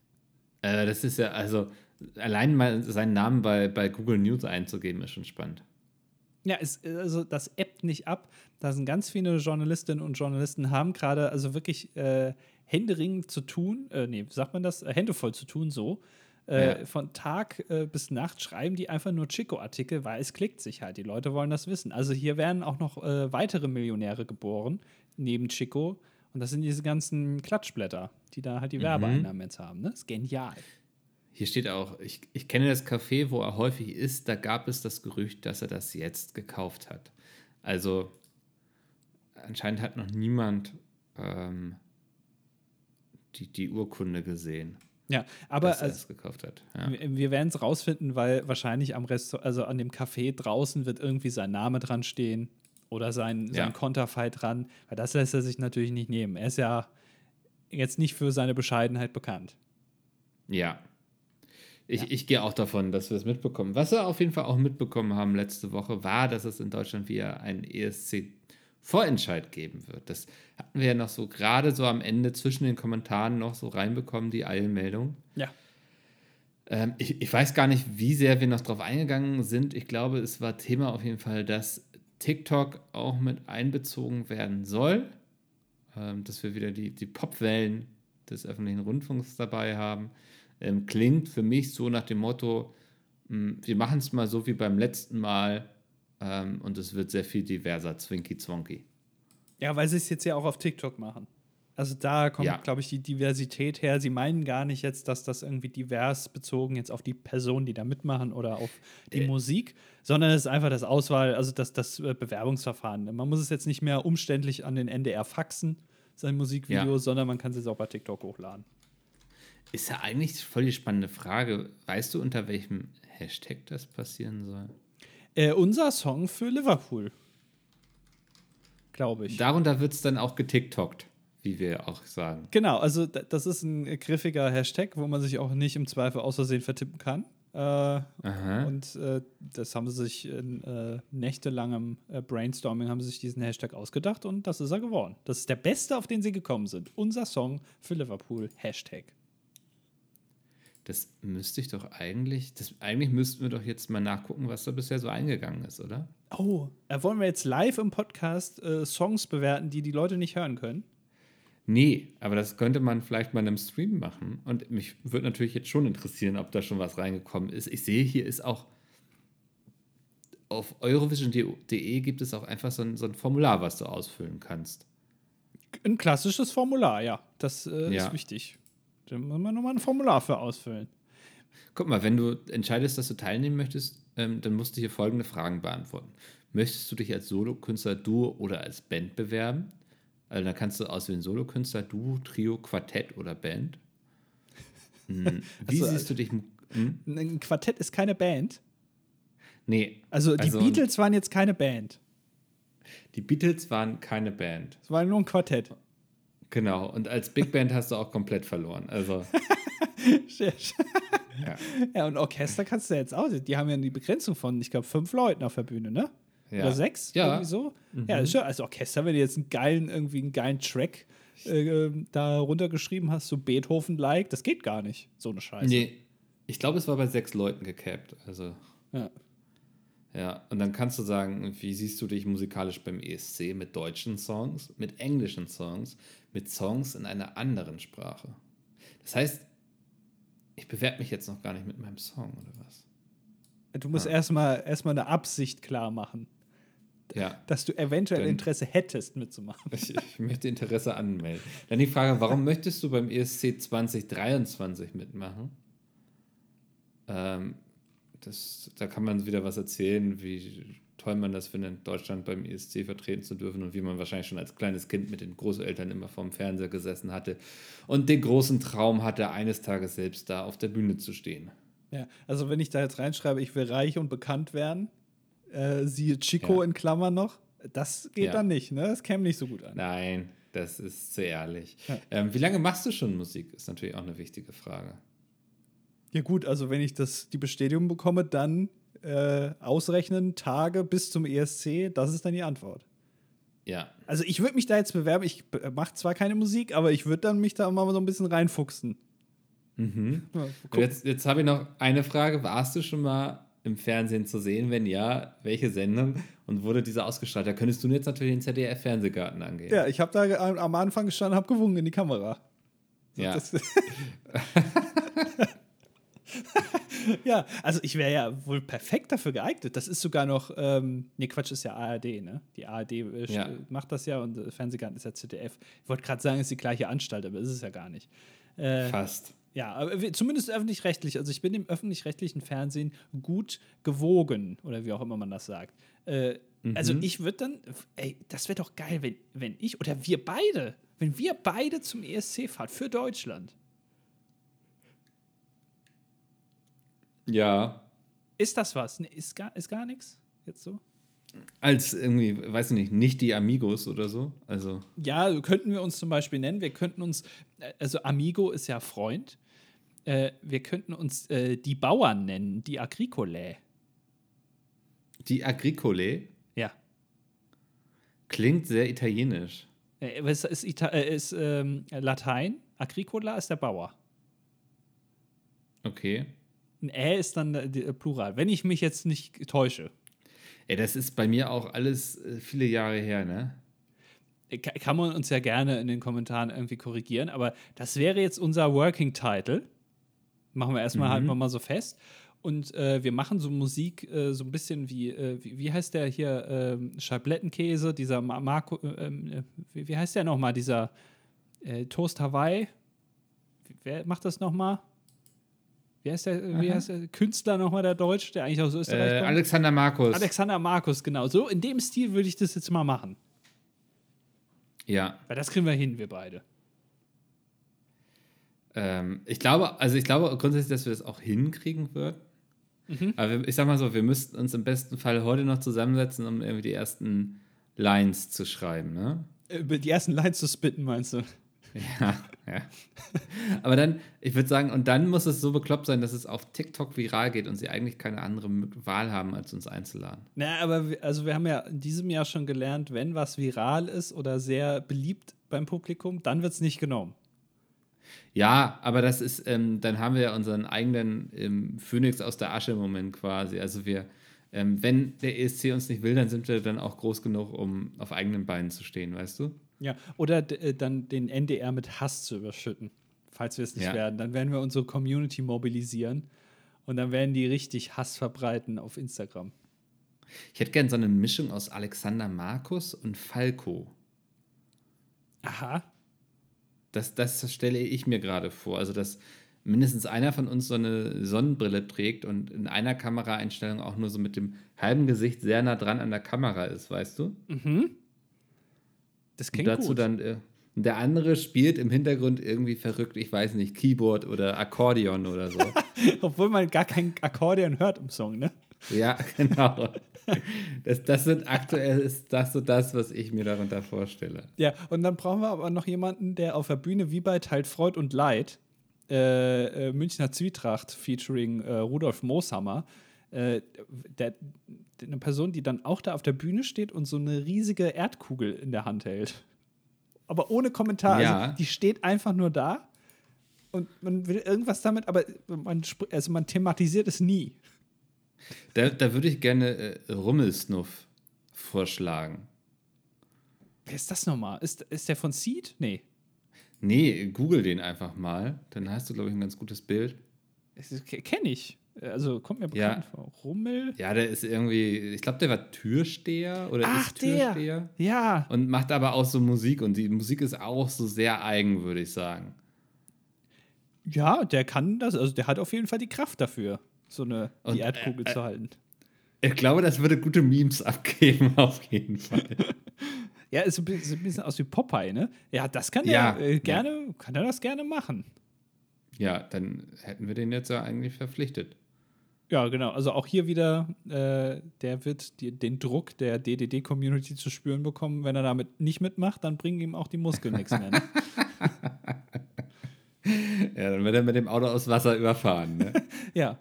S1: Äh, das ist ja, also allein mal seinen Namen bei, bei Google News einzugeben, ist schon spannend.
S2: Ja, es, also das ebbt nicht ab. Da sind ganz viele Journalistinnen und Journalisten haben gerade also wirklich äh, händeringend zu tun, äh, nee, sagt man das? Äh, Hände voll zu tun, so. Äh, ja. Von Tag äh, bis Nacht schreiben die einfach nur Chico-Artikel, weil es klickt sich halt. Die Leute wollen das wissen. Also hier werden auch noch äh, weitere Millionäre geboren, neben Chico. Und das sind diese ganzen Klatschblätter, die da halt die mhm. Werbeeinnahmen jetzt haben. Ne? Das ist genial.
S1: Hier steht auch, ich, ich kenne das Café, wo er häufig ist, da gab es das Gerücht, dass er das jetzt gekauft hat. Also anscheinend hat noch niemand ähm, die, die Urkunde gesehen.
S2: Ja, aber dass er es gekauft hat. Ja. Wir werden es rausfinden, weil wahrscheinlich am Rest, also an dem Café draußen wird irgendwie sein Name dran stehen oder sein, sein ja. Konterfei dran, weil das lässt er sich natürlich nicht nehmen. Er ist ja jetzt nicht für seine Bescheidenheit bekannt.
S1: Ja, ich, ja. ich gehe auch davon, dass wir es mitbekommen. Was wir auf jeden Fall auch mitbekommen haben letzte Woche, war, dass es in Deutschland wieder einen ESC-Vorentscheid geben wird. Das hatten wir ja noch so gerade so am Ende zwischen den Kommentaren noch so reinbekommen, die Eilmeldung.
S2: Ja.
S1: Ähm, ich, ich weiß gar nicht, wie sehr wir noch drauf eingegangen sind. Ich glaube, es war Thema auf jeden Fall, dass TikTok auch mit einbezogen werden soll. Ähm, dass wir wieder die, die Popwellen des öffentlichen Rundfunks dabei haben ähm, klingt für mich so nach dem Motto, mh, hm, wir machen es mal so wie beim letzten Mal ähm, und es wird sehr viel diverser, Zwinky Zwonky.
S2: Ja, weil sie es jetzt ja auch auf TikTok machen. Also da kommt, ja. glaube ich, die Diversität her. Sie meinen gar nicht jetzt, dass das irgendwie divers bezogen jetzt auf die Personen, die da mitmachen oder auf die äh. Musik, sondern es ist einfach das Auswahl, also das, das äh, Bewerbungsverfahren. Man muss es jetzt nicht mehr umständlich an den NDR faxen, sein Musikvideo, ja. sondern man kann es jetzt auch bei TikTok hochladen.
S1: Ist ja eigentlich voll die spannende Frage. Weißt du, unter welchem Hashtag das passieren soll?
S2: Äh, unser Song für Liverpool. Glaube ich.
S1: Darunter wird es dann auch getiktokt, wie wir auch sagen.
S2: Genau, also das ist ein griffiger Hashtag, wo man sich auch nicht im Zweifel aus Versehen vertippen kann. Äh, und äh, das haben sie sich in äh, nächtelangem äh, Brainstorming haben sie sich diesen Hashtag ausgedacht und das ist er geworden. Das ist der beste, auf den sie gekommen sind. Unser Song für Liverpool, Hashtag.
S1: Das müsste ich doch eigentlich, das, eigentlich müssten wir doch jetzt mal nachgucken, was da bisher so eingegangen ist, oder?
S2: Oh, äh, wollen wir jetzt live im Podcast äh, Songs bewerten, die die Leute nicht hören können?
S1: Nee, aber das könnte man vielleicht mal in einem Stream machen. Und mich würde natürlich jetzt schon interessieren, ob da schon was reingekommen ist. Ich sehe, hier ist auch auf eurovision.de gibt es auch einfach so ein, so ein Formular, was du ausfüllen kannst.
S2: Ein klassisches Formular, ja. Das äh,
S1: Ja.
S2: ist wichtig. Da muss man nochmal ein Formular für ausfüllen.
S1: Guck mal, wenn du entscheidest, dass du teilnehmen möchtest, ähm, dann musst du hier folgende Fragen beantworten. Möchtest du dich als Solokünstler, Duo oder als Band bewerben? Also dann kannst du auswählen Solokünstler, Duo, Trio, Quartett oder Band. Hm. Wie
S2: Also,
S1: siehst du dich? Hm?
S2: Ein Quartett ist keine Band.
S1: Nee.
S2: Also die
S1: Also-
S2: Beatles waren jetzt keine Band.
S1: Die Beatles waren keine Band.
S2: Es war nur ein Quartett.
S1: Genau. Und als Big Band hast du auch komplett verloren. Also,
S2: ja.
S1: ja.
S2: und Orchester kannst du jetzt auch. Die haben ja die Begrenzung von, ich glaube, fünf Leuten auf der Bühne, ne?
S1: Ja.
S2: Oder sechs?
S1: Ja. Mhm.
S2: Irgendwie so? Ja, ist ja, als Orchester, wenn du jetzt einen geilen, irgendwie einen geilen Track äh, da runtergeschrieben hast, so Beethoven-like, das geht gar nicht. So eine Scheiße.
S1: Nee. Ich glaube, es war bei sechs Leuten gecapt. Also.
S2: Ja.
S1: Ja, und dann kannst du sagen, wie siehst du dich musikalisch beim ESC mit deutschen Songs, mit englischen Songs, mit Songs in einer anderen Sprache? Das heißt, ich bewerbe mich jetzt noch gar nicht mit meinem Song oder was?
S2: Du musst erstmal erstmal eine Absicht klar machen,
S1: Ja,
S2: dass du eventuell
S1: Dann-
S2: Interesse hättest mitzumachen.
S1: ich, ich möchte Interesse anmelden. Dann die Frage, warum möchtest du beim ESC 2023 mitmachen? Ähm, das, da kann man wieder was erzählen, wie toll man das findet, in Deutschland beim ESC vertreten zu dürfen und wie man wahrscheinlich schon als kleines Kind mit den Großeltern immer vorm Fernseher gesessen hatte und den großen Traum hatte, eines Tages selbst da auf der Bühne zu stehen.
S2: Ja, also wenn ich da jetzt reinschreibe, ich will reich und bekannt werden, äh, siehe Chico
S1: Ja.
S2: in Klammern noch, das geht
S1: Ja.
S2: dann nicht, ne? Das käme nicht so gut an.
S1: Nein, das ist zu ehrlich.
S2: Ja.
S1: Ähm, wie lange machst du schon Musik? Ist natürlich auch eine wichtige Frage.
S2: Ja gut, also wenn ich das, die Bestätigung bekomme, dann äh, ausrechnen, Tage bis zum ESC, das ist dann die Antwort.
S1: Ja,
S2: Also ich würde mich da jetzt bewerben, ich mache zwar keine Musik, aber ich würde dann mich da mal so ein bisschen reinfuchsen.
S1: Mhm.
S2: Ja,
S1: Und. Jetzt, jetzt habe ich noch eine Frage. Warst du schon mal im Fernsehen zu sehen? Wenn ja, welche Sendung? Und wurde diese ausgestrahlt? Da könntest du jetzt natürlich den ZDF-Fernsehgarten angehen.
S2: Ja, ich habe da am- Anfang gestanden, habe gewunken in die Kamera.
S1: Ja.
S2: Ja, also ich wäre ja wohl perfekt dafür geeignet. Das ist sogar noch, ähm, nee, Quatsch, ist ja ARD, ne? Die ARD äh,
S1: Ja.
S2: macht das ja und äh, Fernsehgarten ist ja ZDF. Ich wollte gerade sagen, es ist die gleiche Anstalt, aber ist es ja gar nicht. Äh,
S1: Fast.
S2: ja, aber zumindest öffentlich-rechtlich. Also ich bin dem öffentlich-rechtlichen Fernsehen gut gewogen oder wie auch immer man das sagt. Äh, Also ich würde dann, ey, das wäre doch geil, wenn, wenn ich oder wir beide, wenn wir beide zum ESC fahren für Deutschland.
S1: Ja.
S2: Ist das was? Ist gar, ist gar nichts jetzt so?
S1: Als irgendwie, weiß ich nicht, nicht die Amigos oder so. Also,
S2: Ja, könnten wir uns zum Beispiel nennen. Wir könnten uns, äh, also Amigo ist ja Freund. Äh, wir könnten uns äh, die Bauern nennen, die Agricolae.
S1: die Agricole
S2: Ja.
S1: klingt sehr italienisch.
S2: Äh, was ist, Ita äh, ist ähm, Latein? Agricola ist der Bauer.
S1: Okay.
S2: Ein Ä ist dann äh, äh, Plural, wenn ich mich jetzt nicht täusche.
S1: Ey, das ist bei mir auch alles äh, viele Jahre her, ne?
S2: Ka- Kann man uns ja gerne in den Kommentaren irgendwie korrigieren, aber das wäre jetzt unser Working Title. Machen wir erstmal halt mal so fest. Und äh, wir machen so Musik äh, so ein bisschen wie, äh, wie, wie heißt der hier, ähm, Schablettenkäse, dieser Ma Marco, äh, ähm, äh, wie, wie heißt der nochmal, dieser Toast Hawaii? Wer macht das nochmal? Wie heißt der, wie heißt der Künstler nochmal, der Deutsch, der eigentlich aus Österreich
S1: Äh,
S2: kommt?
S1: Alexander Markus.
S2: Alexander Markus, genau. So in dem Stil würde ich das jetzt mal machen.
S1: ja.
S2: Weil das kriegen wir hin, wir beide.
S1: Ähm, ich glaube, also ich glaube grundsätzlich, dass wir das auch hinkriegen würden. Aber wir, ich sag mal so, wir müssten uns im besten Fall heute noch zusammensetzen, um irgendwie die ersten Lines zu schreiben, ne?
S2: Über die ersten Lines zu spitten, meinst du?
S1: Ja, ja. Aber dann, ich würde sagen, und dann muss es so bekloppt sein, dass es auf TikTok viral geht und sie eigentlich keine andere Wahl haben, als uns einzuladen.
S2: Na, aber wir, also wir haben ja in diesem Jahr schon gelernt, wenn was viral ist oder sehr beliebt beim Publikum, dann wird es nicht genommen.
S1: Ja, aber das ist, ähm, dann haben wir ja unseren eigenen ähm, Phönix aus der Asche-Moment quasi. Also wir, ähm, wenn der ESC uns nicht will, dann sind wir dann auch groß genug, um auf eigenen Beinen zu stehen, weißt du?
S2: Ja, oder äh, dann den NDR mit Hass zu überschütten, falls wir es nicht ja. werden. Dann werden wir unsere Community mobilisieren und dann werden die richtig Hass verbreiten auf Instagram.
S1: Ich hätte gern so eine Mischung aus Alexander Markus und Falco.
S2: Aha.
S1: Das, das stelle ich mir gerade vor. Also, dass mindestens einer von uns so eine Sonnenbrille trägt und in einer Kameraeinstellung auch nur so mit dem halben Gesicht sehr nah dran an der Kamera ist, weißt du?
S2: Mhm. Das klingt
S1: und dazu
S2: gut.
S1: dann äh, der andere spielt im Hintergrund irgendwie verrückt, ich weiß nicht, Keyboard oder Akkordeon oder so.
S2: Obwohl man gar kein Akkordeon hört im Song, ne?
S1: Ja, genau. Das, das sind aktuell ist das so das, was ich mir darunter vorstelle.
S2: Ja, und dann brauchen wir aber noch jemanden, der auf der Bühne wie bei Teilt Freud und Leid, äh, äh, Münchner Zwietracht featuring äh, Rudolf Mooshammer, äh, der, eine Person, die dann auch da auf der Bühne steht und so eine riesige Erdkugel in der Hand hält. Aber ohne Kommentar.
S1: Ja.
S2: Also die steht einfach nur da und man will irgendwas damit, aber man, also man thematisiert es nie.
S1: Da, da würde ich gerne äh, Rummelsnuff vorschlagen.
S2: Wer ist das nochmal? Ist, ist der von Seed? Nee.
S1: Nee, google den einfach mal. Dann hast du, glaube ich, ein ganz gutes Bild.
S2: Kenne ich. Also kommt mir bekannt
S1: Ja.
S2: vor. Rummel.
S1: Ja, der ist irgendwie, ich glaube, der war Türsteher oder
S2: Ach,
S1: ist Türsteher.
S2: der. Ja.
S1: Und macht aber auch so Musik und die Musik ist auch so sehr eigen, würde ich sagen.
S2: Ja, der kann das. Also der hat auf jeden Fall die Kraft dafür, so eine
S1: Und,
S2: die Erdkugel
S1: äh,
S2: zu halten.
S1: Ich glaube, das würde gute Memes abgeben, auf jeden Fall.
S2: Ja, ist ein bisschen, ein bisschen aus wie Popeye, ne? Ja, das kann
S1: Ja,
S2: er äh,
S1: ja.
S2: gerne, kann er das gerne machen.
S1: ja, dann hätten wir den jetzt ja eigentlich verpflichtet.
S2: Ja, genau. Also auch hier wieder, äh, der wird die, den Druck der DDD-Community zu spüren bekommen. Wenn er damit nicht mitmacht, dann bringen ihm auch die Muskeln nichts mehr. Ne?
S1: Ja, dann wird er mit dem Auto aus Wasser überfahren. Ne?
S2: Ja.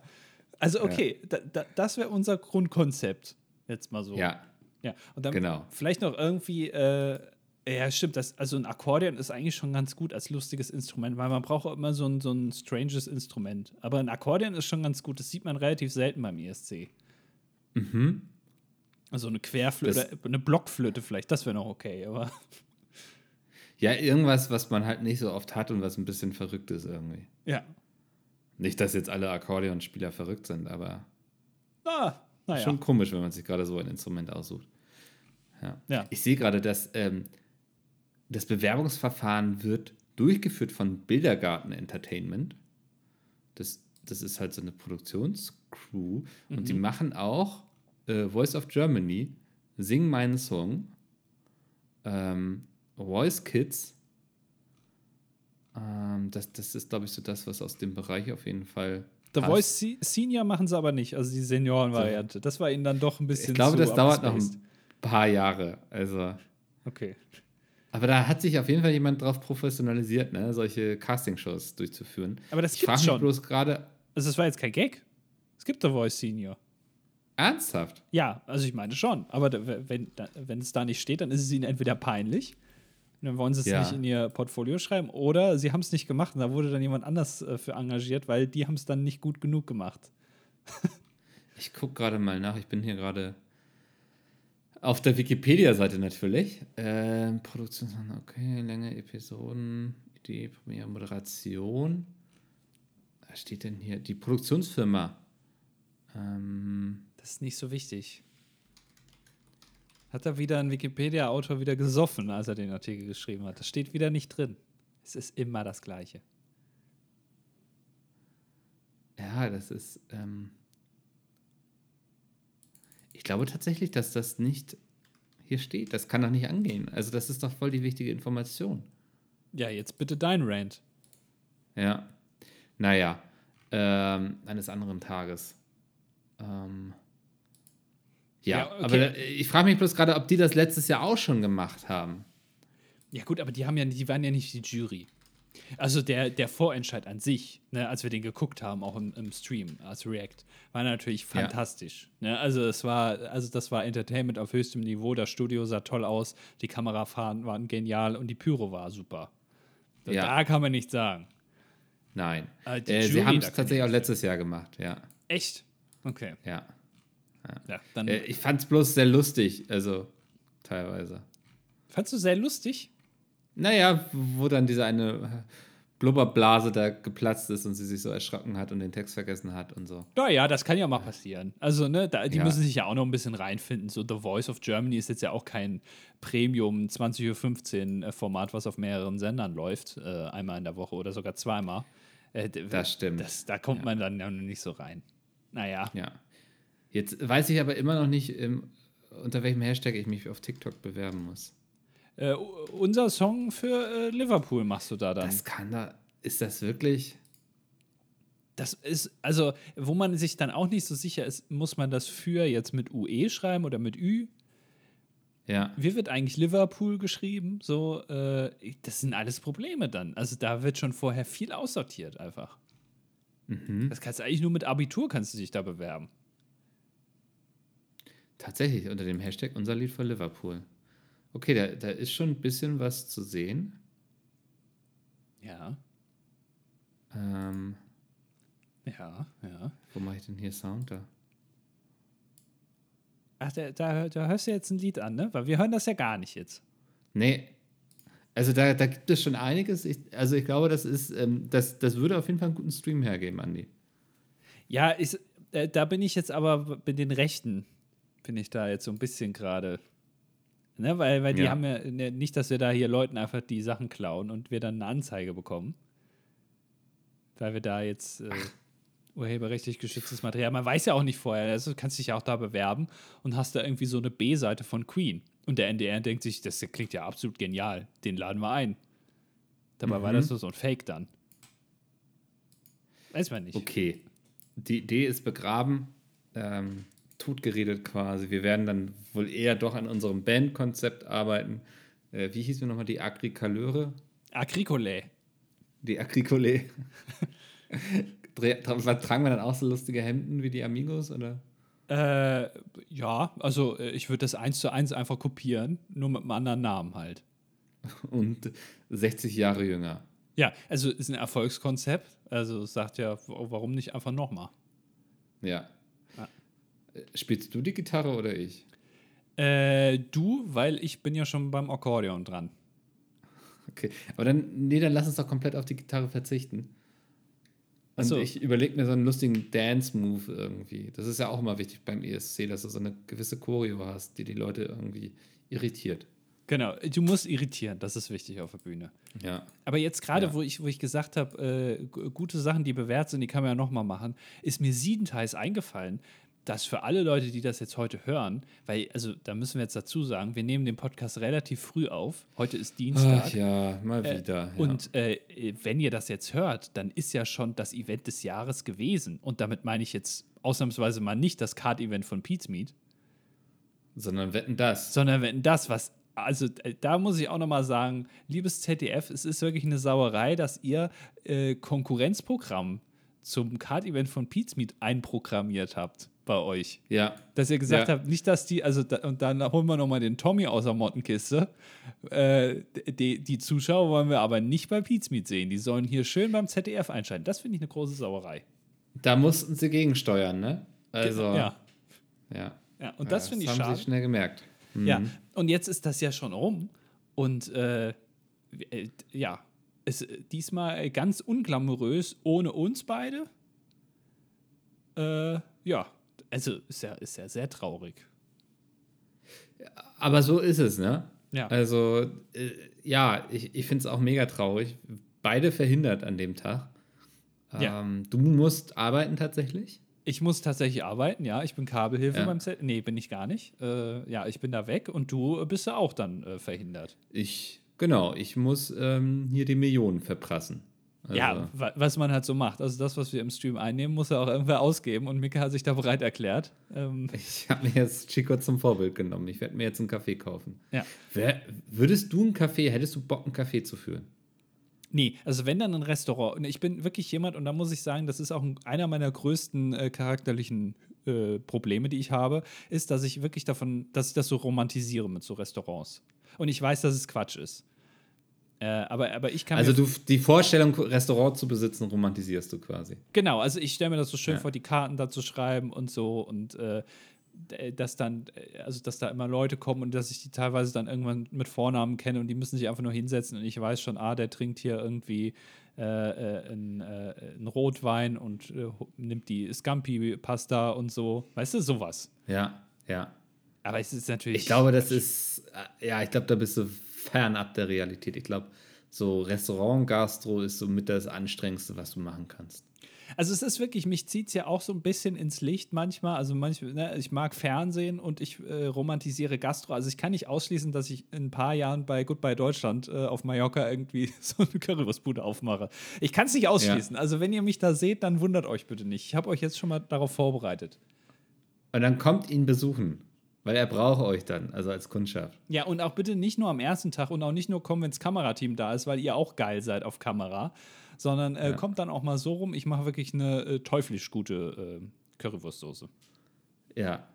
S2: Also okay, da, da, das wäre unser Grundkonzept. Jetzt mal so.
S1: ja,
S2: Ja, und dann
S1: Genau.
S2: vielleicht noch irgendwie, äh, ja, stimmt, das, also ein Akkordeon ist eigentlich schon ganz gut als lustiges Instrument, weil man braucht auch immer so ein, so ein stranges Instrument. Aber ein Akkordeon ist schon ganz gut, das sieht man relativ selten beim ESC.
S1: Mhm.
S2: Also eine Querflöte,
S1: Das-
S2: eine Blockflöte vielleicht, das wäre noch okay, aber
S1: ja, irgendwas, was man halt nicht so oft hat und was ein bisschen verrückt ist irgendwie.
S2: ja.
S1: Nicht, dass jetzt alle Akkordeonspieler verrückt sind, aber
S2: Ah, naja.
S1: schon komisch, wenn man sich gerade so ein Instrument aussucht. Ja.
S2: Ja.
S1: Ich sehe gerade, dass ähm, das Bewerbungsverfahren wird durchgeführt von Bildergarten Entertainment. Das, das ist halt so eine Produktionscrew und die machen auch äh, Voice of Germany, Sing meinen Song, ähm, Voice Kids. Ähm, das, das ist, glaube ich, so das, was aus dem Bereich auf jeden Fall.
S2: The
S1: passt.
S2: Voice Se- Senior machen sie aber nicht, also die Senioren-Variante. Das war ihnen dann doch ein bisschen
S1: Ich glaube,
S2: zu
S1: das dauert noch ein paar Jahre. Also.
S2: Okay.
S1: Aber da hat sich auf jeden Fall jemand drauf professionalisiert, ne, solche Castingshows durchzuführen.
S2: Aber das
S1: ich
S2: gibt's
S1: mich
S2: schon.
S1: bloß gerade,
S2: Also das war jetzt kein Gag. Es gibt The Voice Senior.
S1: ernsthaft?
S2: Ja, also ich meine schon. Aber wenn, wenn es da nicht steht, dann ist es ihnen entweder peinlich, und dann wollen sie es
S1: Ja.
S2: nicht in ihr Portfolio schreiben, oder sie haben es nicht gemacht und da wurde dann jemand anders äh, für engagiert, weil die haben es dann nicht gut genug gemacht.
S1: Ich gucke gerade mal nach. Ich bin hier gerade auf der Wikipedia-Seite natürlich. Ähm, Produktion, okay, Länge, Episoden, Idee, Premiere, Moderation. Was steht denn hier? Die Produktionsfirma. Ähm,
S2: Das ist nicht so wichtig. Hat da wieder ein Wikipedia-Autor wieder gesoffen, als er den Artikel geschrieben hat. Das steht wieder nicht drin. Es ist immer das Gleiche.
S1: ja, das ist. Ähm, ich glaube tatsächlich, dass das nicht hier steht. Das kann doch nicht angehen. Also, das ist doch voll die wichtige Information.
S2: Ja, jetzt bitte dein Rant.
S1: Ja. Naja, ähm, eines anderen Tages. Ähm, ja,
S2: Ja, okay.
S1: aber ich frage mich bloß gerade, ob die das letztes Jahr auch schon gemacht haben.
S2: Ja, gut, aber die haben ja, die waren ja nicht die Jury. Also der, der Vorentscheid an sich, ne, als wir den geguckt haben, auch im, im Stream als React, war natürlich fantastisch. Ne? Also es war, also das war Entertainment auf höchstem Niveau, das Studio sah toll aus, die Kamerafahren waren genial und die Pyro war super.
S1: Ja.
S2: Da kann man nichts sagen.
S1: Nein.
S2: Die
S1: äh, sie haben
S2: da
S1: es tatsächlich
S2: ich
S1: auch letztes Jahr gemacht, ja.
S2: Echt? Okay.
S1: Ja.
S2: Ja, dann
S1: Äh, ich fand es bloß sehr lustig, also teilweise.
S2: fandst du sehr lustig?
S1: Naja, wo dann diese eine Blubberblase da geplatzt ist und sie sich so erschrocken hat und den Text vergessen hat und so.
S2: Ja, ja, das kann ja mal passieren. Also, ne, da, die
S1: Ja.
S2: müssen sich ja auch noch ein bisschen reinfinden. So, The Voice of Germany ist jetzt ja auch kein Premium 20.15 Uhr Format, was auf mehreren Sendern läuft, äh, einmal in der Woche oder sogar zweimal. Äh,
S1: Das stimmt.
S2: Das, da kommt man dann ja noch nicht so rein. Naja.
S1: Ja. Jetzt weiß ich aber immer noch nicht, ähm, unter welchem Hashtag ich mich auf TikTok bewerben muss.
S2: Äh, unser Song für äh, Liverpool machst du da dann.
S1: Das kann da. Ist das wirklich?
S2: Das ist, also, wo man sich dann auch nicht so sicher ist, muss man das für jetzt mit UE schreiben oder mit Ü?
S1: Ja.
S2: Wie wird eigentlich Liverpool geschrieben? So, äh, das sind alles Probleme dann. Also da wird schon vorher viel aussortiert einfach. Das kannst du eigentlich nur mit Abitur kannst du dich da bewerben.
S1: Tatsächlich, unter dem Hashtag unser Lied für Liverpool. Okay, da, da ist schon ein bisschen was zu sehen.
S2: Ja,
S1: Ähm,
S2: ja, ja.
S1: wo mache ich denn hier Sound da?
S2: Ach, da, da, da hörst du jetzt ein Lied an, ne? Weil wir hören das ja gar nicht jetzt.
S1: Nee. Also da, da gibt es schon einiges. Ich, also ich glaube, das ist, ähm, das, das würde auf jeden Fall einen guten Stream hergeben, Andi.
S2: Ja, ist, äh, da bin ich jetzt aber bei den Rechten, bin ich da jetzt so ein bisschen gerade. Ne, weil, weil die
S1: Ja.
S2: haben ja ne, nicht, dass wir da hier Leuten einfach die Sachen klauen und wir dann eine Anzeige bekommen. Weil wir da jetzt äh, urheberrechtlich geschütztes Material. Man weiß ja auch nicht vorher, also du kannst dich ja auch da bewerben und hast da irgendwie so eine B-Seite von Queen. Und der NDR denkt sich, das klingt ja absolut genial, den laden wir ein. Dabei war das nur so ein Fake dann. Weiß man nicht.
S1: Okay. Die Idee ist begraben, ähm, totgeredet quasi. Wir werden dann wohl eher doch an unserem Bandkonzept arbeiten. Äh, wie hießen wir nochmal? Die Agricaleure?
S2: Agricole.
S1: Die Agricole. Tragen wir dann auch so lustige Hemden wie die Amigos? Oder?
S2: Äh, ja, also äh, ich würde das eins zu eins einfach kopieren, nur mit einem anderen Namen halt.
S1: Und 60 Jahre jünger.
S2: Ja, also ist ein Erfolgskonzept. Also sagt ja, warum nicht einfach nochmal?
S1: Ja. Äh, Spielst du die Gitarre oder ich?
S2: Äh, du, weil ich bin ja schon beim Akkordeon dran.
S1: Okay. Aber dann, nee, dann lass uns doch komplett auf die Gitarre verzichten. Und
S2: so.
S1: ich überlege mir so einen lustigen Dance-Move irgendwie. Das ist ja auch immer wichtig beim ESC, dass du so eine gewisse Choreo hast, die die Leute irgendwie irritiert.
S2: Genau, du musst irritieren, das ist wichtig auf der Bühne.
S1: Ja.
S2: Aber jetzt gerade,
S1: Ja.
S2: wo, ich, wo ich gesagt habe, äh, gu- gute Sachen, die bewährt sind, die kann man ja nochmal machen, ist mir siebenteils eingefallen, dass für alle Leute, die das jetzt heute hören, weil, also da müssen wir jetzt dazu sagen, wir nehmen den Podcast relativ früh auf. Heute ist Dienstag.
S1: Ach ja, mal
S2: Äh,
S1: wieder. ja.
S2: Und äh, wenn ihr das jetzt hört, dann ist ja schon das Event des Jahres gewesen. Und damit meine ich jetzt ausnahmsweise mal nicht das Card-Event von Pete's Meet,
S1: Sondern wetten das.
S2: sondern wenn das, was. Also äh, da muss ich auch nochmal sagen, liebes ZDF, es ist wirklich eine Sauerei, dass ihr äh, Konkurrenzprogramm zum Card-Event von Pete's Meet einprogrammiert habt bei euch.
S1: Ja.
S2: Dass ihr gesagt
S1: Ja.
S2: habt, nicht, dass die, also da, und dann holen wir nochmal den Tommy aus der Mottenkiste. Äh, die, die Zuschauer wollen wir aber nicht bei Pete's Meet sehen. Die sollen hier schön beim ZDF einschalten. Das finde ich eine große Sauerei.
S1: Da mussten sie gegensteuern, ne? Also,
S2: Ja.
S1: ja.
S2: ja und das
S1: Ja,
S2: finde ich
S1: haben
S2: schade.
S1: sie schnell gemerkt.
S2: Ja, und jetzt ist das ja schon rum. Und äh, äh, ja, es, äh, diesmal ganz unglamourös ohne uns beide. Äh, ja, also ist ja, ist ja sehr traurig.
S1: Aber so ist es, ne?
S2: Ja.
S1: Also, äh, ja, ich, ich finde es auch mega traurig. Beide verhindert an dem Tag.
S2: Ja.
S1: Ähm, du musst arbeiten tatsächlich.
S2: Ich muss tatsächlich arbeiten, ja. Ich bin Kabelhilfe
S1: Ja.
S2: beim Z. Nee, bin ich gar nicht. Äh, ja, ich bin da weg und du bist ja auch dann äh, verhindert.
S1: Ich, genau, ich muss ähm, hier die Millionen verprassen. Also,
S2: Ja, wa was man halt so macht. Also das, was wir im Stream einnehmen, muss er auch irgendwer ausgeben und Mika hat sich da bereit erklärt. Ähm,
S1: Ich habe mir jetzt Chico zum Vorbild genommen. Ich werde mir jetzt einen Kaffee kaufen.
S2: ja.
S1: Wer, würdest du einen Kaffee, hättest du Bock, einen Kaffee zu führen?
S2: Nee, also wenn dann ein Restaurant. Und ich bin wirklich jemand, und da muss ich sagen, das ist auch ein, einer meiner größten äh, charakterlichen äh, Probleme, die ich habe, ist, dass ich wirklich davon, dass ich das so romantisiere mit so Restaurants. Und ich weiß, dass es Quatsch ist. Äh, aber, aber ich kann
S1: Also du, die Vorstellung, Restaurant zu besitzen, romantisierst du quasi.
S2: Genau, also ich stelle mir das so schön ja. vor, die Karten da zu schreiben und so und äh, dass dann, also dass da immer Leute kommen und dass ich die teilweise dann irgendwann mit Vornamen kenne und die müssen sich einfach nur hinsetzen und ich weiß schon, ah, der trinkt hier irgendwie äh, äh, einen, äh, einen Rotwein und äh, nimmt die Scampi-Pasta und so. Weißt du, sowas.
S1: Ja, ja.
S2: Aber es ist natürlich.
S1: Ich glaube, das ist, äh, ja, ich glaube, da bist du fernab der Realität. Ich glaube, so Restaurant-Gastro ist so mit das Anstrengendste, was du machen kannst.
S2: Also es ist wirklich, mich zieht es ja auch so ein bisschen ins Licht manchmal. Also manchmal, ne, ich mag Fernsehen und ich äh, romantisiere Gastro. Also ich kann nicht ausschließen, dass ich in ein paar Jahren bei Goodbye Deutschland äh, auf Mallorca irgendwie so eine Currywurstbude aufmache. Ich kann es nicht ausschließen. Ja. Also wenn ihr mich da seht, dann wundert euch bitte nicht. Ich habe euch jetzt schon mal darauf vorbereitet.
S1: Und dann kommt ihn besuchen. Weil er braucht euch dann, also als Kundschaft.
S2: Ja, und auch bitte nicht nur am ersten Tag und auch nicht nur kommen, wenn das Kamerateam da ist, weil ihr auch geil seid auf Kamera, sondern äh, ja. kommt dann auch mal so rum, ich mache wirklich eine äh, teuflisch gute äh, Currywurstsoße.
S1: Ja.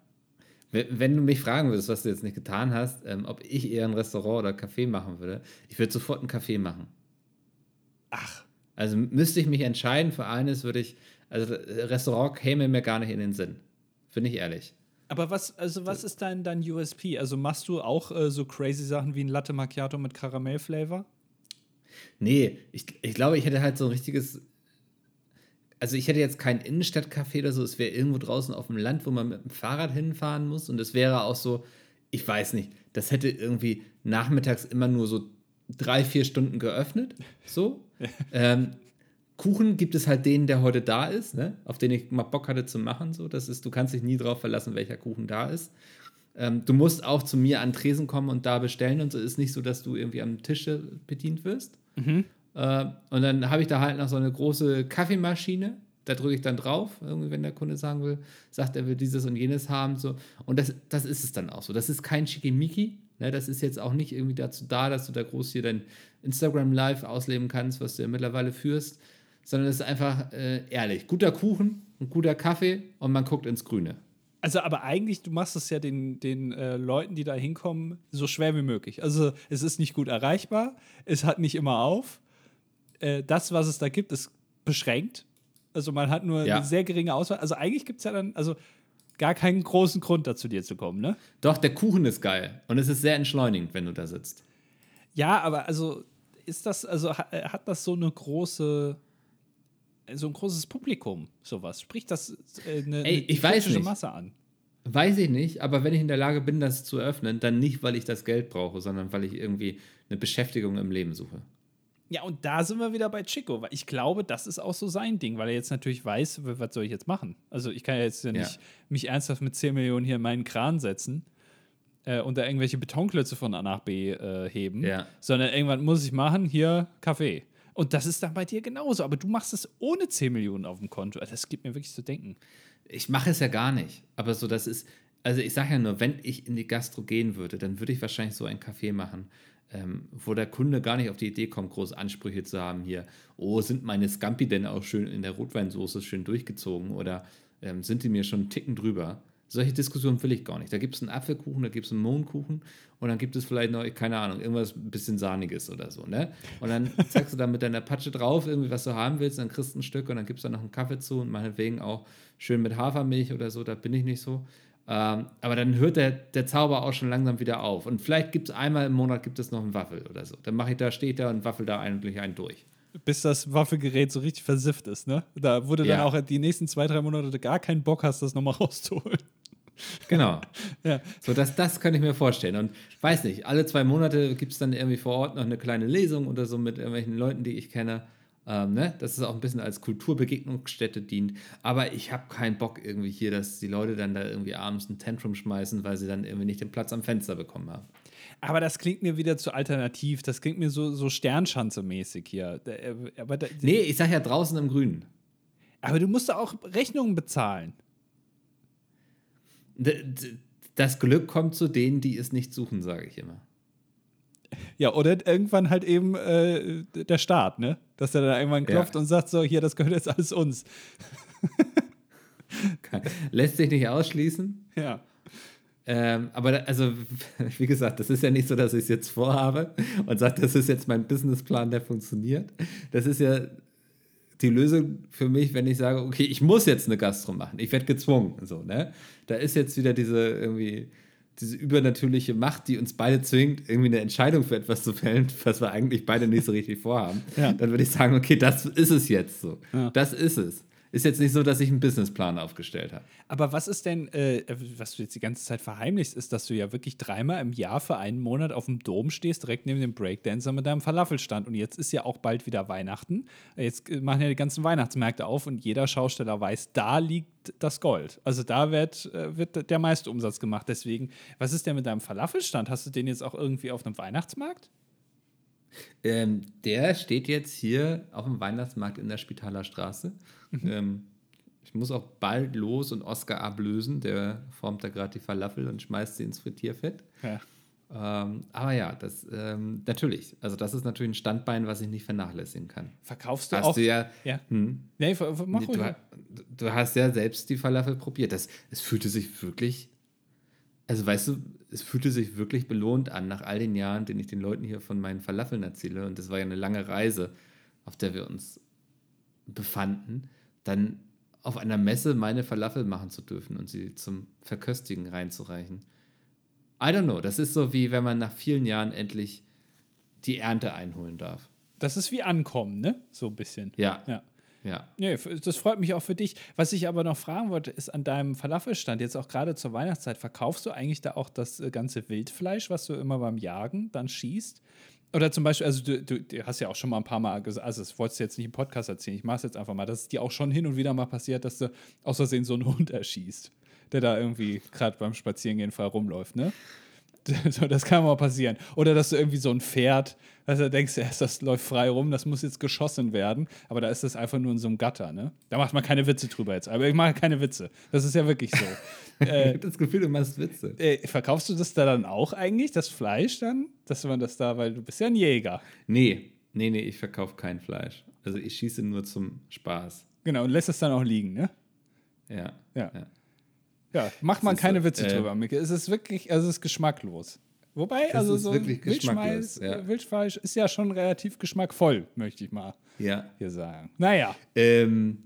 S1: Wenn du mich fragen würdest, was du jetzt nicht getan hast, ähm, ob ich eher ein Restaurant oder Café machen würde, ich würde sofort ein Café machen.
S2: Ach.
S1: Also müsste ich mich entscheiden für eines, würde ich, also Restaurant käme mir gar nicht in den Sinn. Finde ich ehrlich.
S2: Aber was, also was ist dein, dein USP? Also machst du auch äh, so crazy Sachen wie ein Latte Macchiato mit Karamellflavor?
S1: Nee, ich, ich glaube, ich hätte halt so ein richtiges. Also ich hätte jetzt kein Innenstadtcafé oder so, es wäre irgendwo draußen auf dem Land, wo man mit dem Fahrrad hinfahren muss. Und es wäre auch so, ich weiß nicht, das hätte irgendwie nachmittags immer nur so drei, vier Stunden geöffnet. So. ähm, Kuchen gibt es halt den, der heute da ist, ne? auf den ich mal Bock hatte zu machen. So. Das ist, du kannst dich nie drauf verlassen, welcher Kuchen da ist. Ähm, du musst auch zu mir an Tresen kommen und da bestellen und so ist nicht so, dass du irgendwie am Tische bedient wirst. Mhm. Äh, und dann habe ich da halt noch so eine große Kaffeemaschine. Da drücke ich dann drauf, irgendwie, wenn der Kunde sagen will, sagt, er will dieses und jenes haben. So. Und das, das ist es dann auch so. Das ist kein Schickimicki. Ne? Das ist jetzt auch nicht irgendwie dazu da, dass du da groß hier dein Instagram Live ausleben kannst, was du ja mittlerweile führst sondern es ist einfach äh, ehrlich. Guter Kuchen, ein guter Kaffee und man guckt ins Grüne.
S2: Also, aber eigentlich, du machst es ja den, den äh, Leuten, die da hinkommen, so schwer wie möglich. Also, es ist nicht gut erreichbar, es hat nicht immer auf. Äh, das, was es da gibt, ist beschränkt. Also, man hat nur ja. eine sehr geringe Auswahl. Also, eigentlich gibt es ja dann, also gar keinen großen Grund dazu, dir zu kommen, ne?
S1: Doch, der Kuchen ist geil und es ist sehr entschleunigend, wenn du da sitzt.
S2: Ja, aber also ist das, also hat das so eine große so ein großes Publikum, sowas? Spricht das äh, eine,
S1: Ey, ich eine weiß nicht.
S2: Masse an?
S1: Weiß ich nicht, aber wenn ich in der Lage bin, das zu öffnen, dann nicht, weil ich das Geld brauche, sondern weil ich irgendwie eine Beschäftigung im Leben suche.
S2: Ja, und da sind wir wieder bei Chico, weil ich glaube, das ist auch so sein Ding, weil er jetzt natürlich weiß, was soll ich jetzt machen? Also ich kann ja jetzt ja nicht ja. mich ernsthaft mit 10 Millionen hier in meinen Kran setzen äh, und da irgendwelche Betonklötze von A nach B äh, heben, ja. sondern irgendwann muss ich machen, hier Kaffee. Und das ist dann bei dir genauso. Aber du machst es ohne 10 Millionen auf dem Konto. Das gibt mir wirklich zu denken.
S1: Ich mache es ja gar nicht. Aber so, das ist, also ich sage ja nur, wenn ich in die Gastro gehen würde, dann würde ich wahrscheinlich so ein Café machen, ähm, wo der Kunde gar nicht auf die Idee kommt, große Ansprüche zu haben hier. Oh, sind meine Scampi denn auch schön in der Rotweinsoße schön durchgezogen oder ähm, sind die mir schon einen Ticken drüber? Solche Diskussionen will ich gar nicht. Da gibt es einen Apfelkuchen, da gibt es einen Mohnkuchen und dann gibt es vielleicht noch, keine Ahnung, irgendwas ein bisschen Sahniges oder so. Ne? Und dann zeigst du da mit deiner Patsche drauf, irgendwie, was du haben willst, dann kriegst du ein Stück und dann gibst du noch einen Kaffee zu und meinetwegen auch schön mit Hafermilch oder so, da bin ich nicht so. Ähm, aber dann hört der, der Zauber auch schon langsam wieder auf. Und vielleicht gibt es einmal im Monat gibt es noch einen Waffel oder so. Dann mache ich da, stehe ich da und waffel da eigentlich einen durch
S2: bis das Waffelgerät so richtig versifft ist, ne? Da wurde dann ja. auch die nächsten zwei, drei Monate gar keinen Bock hast, das nochmal rauszuholen.
S1: Genau. ja. So, das, das könnte ich mir vorstellen. Und ich weiß nicht, alle zwei Monate gibt es dann irgendwie vor Ort noch eine kleine Lesung oder so mit irgendwelchen Leuten, die ich kenne. Ähm, ne? Dass es auch ein bisschen als Kulturbegegnungsstätte dient. Aber ich habe keinen Bock irgendwie hier, dass die Leute dann da irgendwie abends ein Tantrum schmeißen, weil sie dann irgendwie nicht den Platz am Fenster bekommen haben.
S2: Aber das klingt mir wieder zu alternativ. Das klingt mir so, so Sternschanze-mäßig hier.
S1: Äh, aber da, nee, ich sag ja draußen im Grünen.
S2: Aber du musst auch Rechnungen bezahlen.
S1: Das Glück kommt zu denen, die es nicht suchen, sage ich immer.
S2: Ja, oder irgendwann halt eben äh, der Staat, ne? Dass er dann irgendwann klopft ja. und sagt: So, hier, das gehört jetzt alles uns.
S1: Lässt sich nicht ausschließen.
S2: Ja.
S1: Ähm, aber da, also, wie gesagt, das ist ja nicht so, dass ich es jetzt vorhabe und sage, das ist jetzt mein Businessplan, der funktioniert. Das ist ja die Lösung für mich, wenn ich sage, okay, ich muss jetzt eine Gastro machen. Ich werde gezwungen. So, ne? Da ist jetzt wieder diese irgendwie diese übernatürliche Macht, die uns beide zwingt, irgendwie eine Entscheidung für etwas zu fällen, was wir eigentlich beide nicht so richtig vorhaben. Ja. Dann würde ich sagen, okay, das ist es jetzt so. Ja. Das ist es ist jetzt nicht so, dass ich einen Businessplan aufgestellt habe.
S2: Aber was ist denn, äh, was du jetzt die ganze Zeit verheimlichst, ist, dass du ja wirklich dreimal im Jahr für einen Monat auf dem Dom stehst, direkt neben dem Breakdancer mit deinem Falafelstand. Und jetzt ist ja auch bald wieder Weihnachten. Jetzt machen ja die ganzen Weihnachtsmärkte auf und jeder Schausteller weiß, da liegt das Gold. Also da wird, äh, wird der meiste Umsatz gemacht. Deswegen, was ist denn mit deinem Falafelstand? Hast du den jetzt auch irgendwie auf einem Weihnachtsmarkt?
S1: Ähm, der steht jetzt hier auf dem Weihnachtsmarkt in der Spitaler Straße. Mhm. Ähm, ich muss auch bald los und Oscar ablösen. Der formt da gerade die Falafel und schmeißt sie ins Frittierfett. Ja. Ähm, aber ja, das ähm, natürlich. Also das ist natürlich ein Standbein, was ich nicht vernachlässigen kann.
S2: Verkaufst du hast auch? Du
S1: ja, ja. Hm? Nee, mach du, du, du, hast ja selbst die Falafel probiert. Das, es fühlte sich wirklich, also weißt du, es fühlte sich wirklich belohnt an, nach all den Jahren, den ich den Leuten hier von meinen Falafeln erzähle. Und das war ja eine lange Reise, auf der wir uns befanden, dann auf einer Messe meine Falafel machen zu dürfen und sie zum Verköstigen reinzureichen. I don't know, das ist so wie wenn man nach vielen Jahren endlich die Ernte einholen darf.
S2: Das ist wie ankommen, ne? So ein bisschen.
S1: Ja.
S2: Ja.
S1: Ja.
S2: Nee, das freut mich auch für dich. Was ich aber noch fragen wollte, ist an deinem Falafelstand, jetzt auch gerade zur Weihnachtszeit, verkaufst du eigentlich da auch das äh, ganze Wildfleisch, was du immer beim Jagen dann schießt? Oder zum Beispiel, also du, du, du, hast ja auch schon mal ein paar Mal gesagt, also das wolltest du jetzt nicht im Podcast erzählen, ich mach's jetzt einfach mal, dass es dir auch schon hin und wieder mal passiert, dass du aus Versehen so einen Hund erschießt, der da irgendwie gerade beim Spazierengehen frei rumläuft, ne? das kann mal passieren. Oder dass du irgendwie so ein Pferd, dass du denkst, das läuft frei rum, das muss jetzt geschossen werden, aber da ist das einfach nur in so einem Gatter, ne? Da macht man keine Witze drüber jetzt. Aber ich mache keine Witze. Das ist ja wirklich so.
S1: äh, ich habe das Gefühl, du machst Witze.
S2: Äh, verkaufst du das da dann auch eigentlich, das Fleisch dann? Dass man das da, weil du bist ja ein Jäger.
S1: Nee, nee, nee, ich verkaufe kein Fleisch. Also ich schieße nur zum Spaß.
S2: Genau, und lässt es dann auch liegen, ne?
S1: Ja.
S2: Ja. ja. Ja, macht man keine Witze äh, drüber, Micke. Es ist wirklich, also es ist geschmacklos. Wobei, also so Wildschweis, ja. Wildfleisch ist ja schon relativ geschmackvoll, möchte ich mal
S1: ja.
S2: hier sagen. Naja.
S1: Ähm,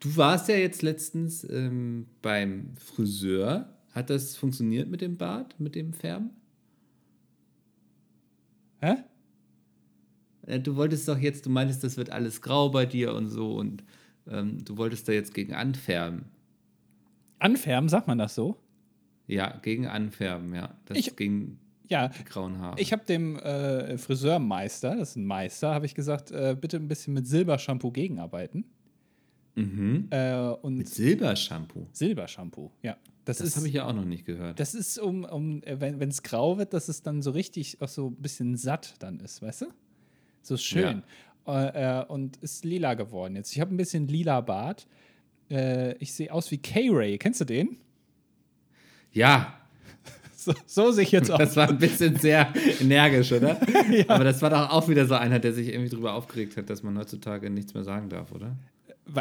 S1: du warst ja jetzt letztens ähm, beim Friseur. Hat das funktioniert mit dem Bart, mit dem Färben?
S2: Hä?
S1: Äh, du wolltest doch jetzt, du meintest, das wird alles grau bei dir und so und ähm, du wolltest da jetzt gegen anfärben.
S2: Anfärben, sagt man das so?
S1: Ja, gegen Anfärben, ja. Das
S2: ich,
S1: gegen
S2: ja,
S1: grauen Haare.
S2: Ich habe dem äh, Friseurmeister, das ist ein Meister, habe ich gesagt, äh, bitte ein bisschen mit Silbershampoo gegenarbeiten.
S1: Mhm.
S2: Äh, und
S1: mit Silbershampoo?
S2: Silbershampoo, ja.
S1: Das, das habe ich ja auch noch nicht gehört.
S2: Das ist, um, um äh, wenn es grau wird, dass es dann so richtig auch so ein bisschen satt dann ist, weißt du? So schön. Ja. Äh, und ist lila geworden jetzt. Ich habe ein bisschen lila Bart. Äh, ich sehe aus wie K-Ray. Kennst du den?
S1: Ja.
S2: So, so sehe ich jetzt aus.
S1: Das war ein bisschen sehr energisch, oder? ja. Aber das war doch auch wieder so einer, der sich irgendwie darüber aufgeregt hat, dass man heutzutage nichts mehr sagen darf, oder?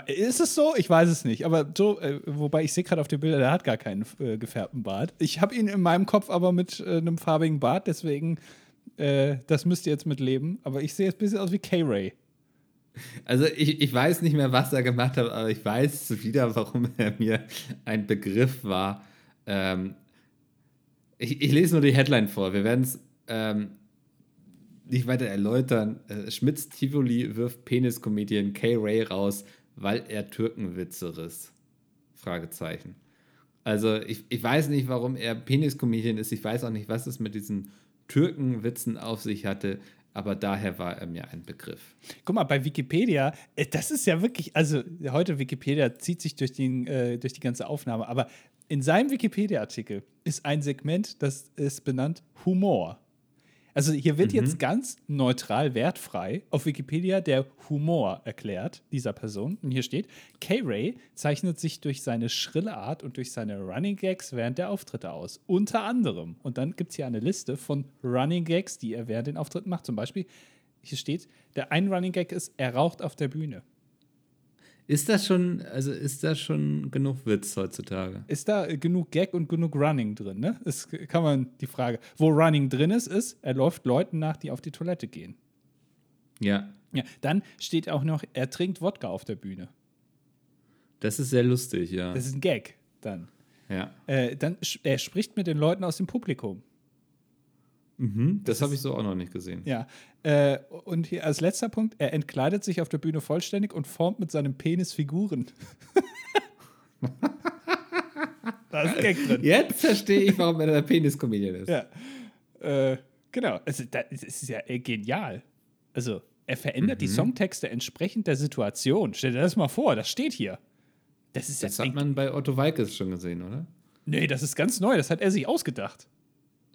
S2: Ist es so? Ich weiß es nicht. Aber so, äh, wobei ich sehe gerade auf den Bildern, der hat gar keinen äh, gefärbten Bart. Ich habe ihn in meinem Kopf aber mit äh, einem farbigen Bart, deswegen, äh, das müsst ihr jetzt mitleben. Aber ich sehe jetzt ein bisschen aus wie K-Ray.
S1: Also ich, ich weiß nicht mehr, was er gemacht hat, aber ich weiß wieder, warum er mir ein Begriff war. Ähm, ich, ich, lese nur die Headline vor. Wir werden es ähm, nicht weiter erläutern. Äh, Schmitz Tivoli wirft Penis-Comedian K-Ray raus, weil er Türkenwitze riss. Fragezeichen. Also ich, ich weiß nicht, warum er Penis-Comedian ist. Ich weiß auch nicht, was es mit diesen Türkenwitzen auf sich hatte aber daher war er mir ein Begriff.
S2: Guck mal, bei Wikipedia, äh, das ist ja wirklich, also heute Wikipedia zieht sich durch, den, äh, durch die ganze Aufnahme, aber in seinem Wikipedia-Artikel ist ein Segment, das ist benannt Humor. Also hier wird mhm. jetzt ganz neutral, wertfrei auf Wikipedia der Humor erklärt dieser Person. Und hier steht, K-Ray zeichnet sich durch seine schrille Art und durch seine Running Gags während der Auftritte aus. Unter anderem. Und dann gibt es hier eine Liste von Running Gags, die er während den Auftritten macht. Zum Beispiel, hier steht, der ein Running Gag ist, er raucht auf der Bühne.
S1: Ist das schon, also ist das schon genug Witz heutzutage?
S2: Ist da genug Gag und genug Running drin, ne? Ist, kann man die Frage. Wo Running drin ist, ist, er läuft Leuten nach, die auf die Toilette gehen.
S1: Ja.
S2: Ja, dann steht auch noch, er trinkt Wodka auf der Bühne.
S1: Das ist sehr lustig, ja.
S2: Das ist ein Gag dann.
S1: Ja.
S2: Äh, dann er spricht mit den Leuten aus dem Publikum.
S1: Mhm, das, das habe ich so auch noch nicht gesehen.
S2: Ja. Äh, und hier als letzter Punkt, er entkleidet sich auf der Bühne vollständig und formt mit seinem Penis Figuren.
S1: da ist Gag drin. Jetzt verstehe ich, warum er der Penis-Comedian ist.
S2: Ja. Äh, genau. Also, das ist ja äh, genial. Also, er verändert mhm. die Songtexte entsprechend der Situation. Stell dir das mal vor, das steht hier.
S1: Das, ist das hat man bei Otto Walkes schon gesehen, oder?
S2: Nee, das ist ganz neu. Das hat er sich ausgedacht.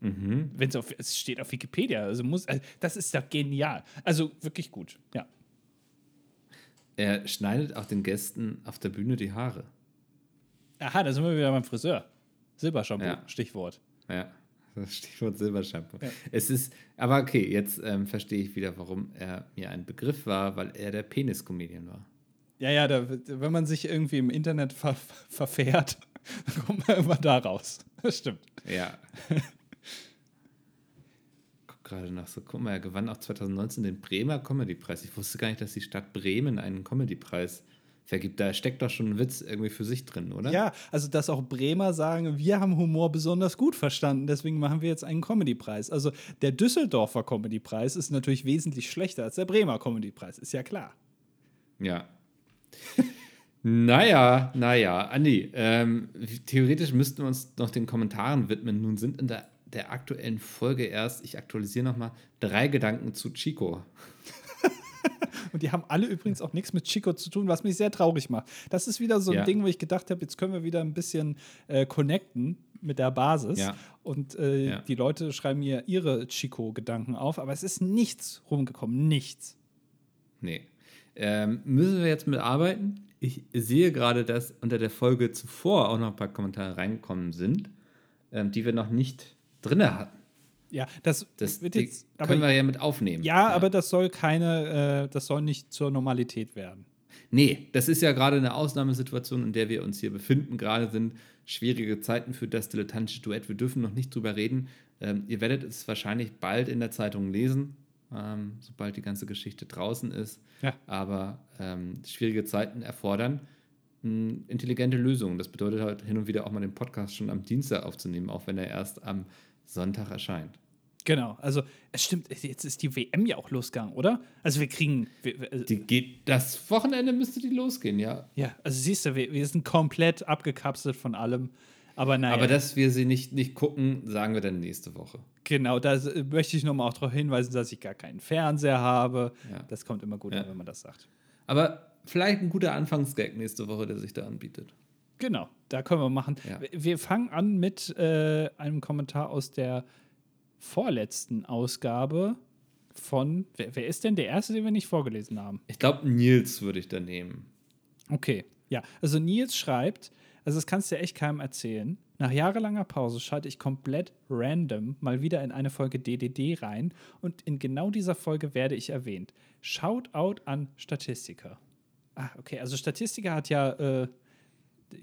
S1: Mhm.
S2: Wenn es auf, es steht auf Wikipedia, also muss, also das ist doch genial. Also wirklich gut, ja.
S1: Er schneidet auch den Gästen auf der Bühne die Haare.
S2: Aha, da sind wir wieder beim Friseur. Silbershampoo, ja. Stichwort.
S1: Ja, Stichwort Silbershampoo. Ja. Es ist, aber okay, jetzt ähm, verstehe ich wieder, warum er mir ein Begriff war, weil er der Penis-Comedian war.
S2: Ja, ja, da, wenn man sich irgendwie im Internet ver verfährt, dann kommt man immer da raus. Das stimmt.
S1: Ja. Gerade nach so, guck mal, er gewann auch 2019 den Bremer Comedy-Preis. Ich wusste gar nicht, dass die Stadt Bremen einen Comedy-Preis vergibt. Da steckt doch schon ein Witz irgendwie für sich drin, oder?
S2: Ja, also dass auch Bremer sagen, wir haben Humor besonders gut verstanden, deswegen machen wir jetzt einen Comedy-Preis. Also der Düsseldorfer Comedy-Preis ist natürlich wesentlich schlechter als der Bremer Comedy-Preis, ist ja klar.
S1: Ja. naja, naja, Andi, ähm, theoretisch müssten wir uns noch den Kommentaren widmen. Nun sind in der der aktuellen Folge erst, ich aktualisiere nochmal, drei Gedanken zu Chico.
S2: Und die haben alle übrigens auch nichts mit Chico zu tun, was mich sehr traurig macht. Das ist wieder so ein ja. Ding, wo ich gedacht habe, jetzt können wir wieder ein bisschen äh, connecten mit der Basis. Ja. Und äh, ja. die Leute schreiben mir ihre Chico-Gedanken auf, aber es ist nichts rumgekommen. Nichts.
S1: Nee. Ähm, müssen wir jetzt mit arbeiten? Ich sehe gerade, dass unter der Folge zuvor auch noch ein paar Kommentare reingekommen sind, ähm, die wir noch nicht drin hatten.
S2: Ja, das,
S1: das jetzt, können wir ja mit aufnehmen.
S2: Ja, ja. aber das soll keine, äh, das soll nicht zur Normalität werden.
S1: Nee, das ist ja gerade eine Ausnahmesituation, in der wir uns hier befinden. Gerade sind schwierige Zeiten für das dilettantische Duett. Wir dürfen noch nicht drüber reden. Ähm, ihr werdet es wahrscheinlich bald in der Zeitung lesen, ähm, sobald die ganze Geschichte draußen ist.
S2: Ja.
S1: Aber ähm, schwierige Zeiten erfordern mh, intelligente Lösungen. Das bedeutet halt hin und wieder auch mal den Podcast schon am Dienstag aufzunehmen, auch wenn er erst am Sonntag erscheint.
S2: Genau, also es stimmt, jetzt ist die WM ja auch losgegangen, oder? Also wir kriegen. Wir,
S1: also die geht, das Wochenende müsste die losgehen, ja.
S2: Ja, also siehst du, wir, wir sind komplett abgekapselt von allem. Aber naja.
S1: Aber dass wir sie nicht, nicht gucken, sagen wir dann nächste Woche.
S2: Genau, da möchte ich nochmal auch darauf hinweisen, dass ich gar keinen Fernseher habe. Ja. Das kommt immer gut
S1: ja.
S2: an, wenn man das sagt.
S1: Aber vielleicht ein guter Anfangsgag nächste Woche, der sich da anbietet.
S2: Genau, da können wir machen. Ja. Wir fangen an mit äh, einem Kommentar aus der vorletzten Ausgabe von. Wer, wer, ist denn der erste, den wir nicht vorgelesen haben?
S1: Ich glaube, Nils würde ich da nehmen.
S2: Okay, ja. Also Nils schreibt, also das kannst du ja echt keinem erzählen. Nach jahrelanger Pause schalte ich komplett random mal wieder in eine Folge DDD rein und in genau dieser Folge werde ich erwähnt. Shoutout an Statistiker. Ah, okay, also Statistiker hat ja äh,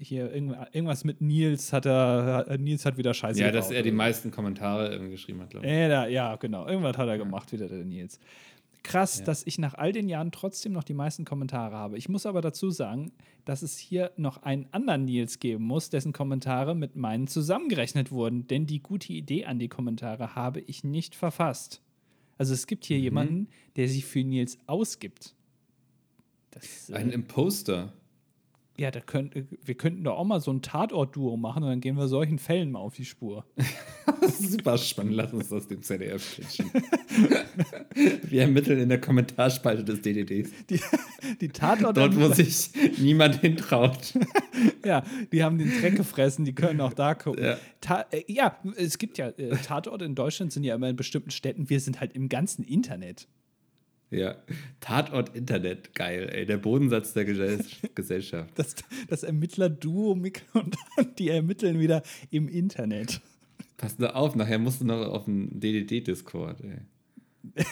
S2: hier irgendwas mit Nils hat er, Nils hat wieder Scheiße
S1: Ja, dass er die meisten Kommentare geschrieben hat,
S2: glaube ich. Ja, ja, genau. Irgendwas hat er gemacht, wieder der Nils. Krass, ja. dass ich nach all den Jahren trotzdem noch die meisten Kommentare habe. Ich muss aber dazu sagen, dass es hier noch einen anderen Nils geben muss, dessen Kommentare mit meinen zusammengerechnet wurden. Denn die gute Idee an die Kommentare habe ich nicht verfasst. Also es gibt hier mhm. jemanden, der sich für Nils ausgibt.
S1: Das, äh, Ein Imposter.
S2: Ja, da könnt, wir könnten doch auch mal so ein Tatort-Duo machen und dann gehen wir solchen Fällen mal auf die Spur.
S1: das ist super spannend. Lass uns das dem ZDF pitchen. wir ermitteln in der Kommentarspalte des DDDs.
S2: Die, die Tatort
S1: Dort, wo sich niemand hintraut.
S2: ja, die haben den Dreck gefressen, die können auch da gucken. Ja, Ta äh, ja es gibt ja, äh, Tatorte in Deutschland sind ja immer in bestimmten Städten. Wir sind halt im ganzen Internet.
S1: Ja, Tatort Internet, geil, ey, der Bodensatz der Gesellschaft.
S2: Das, das Ermittler-Duo und die ermitteln wieder im Internet.
S1: Pass nur auf, nachher musst du noch auf den DDD-Discord, ey.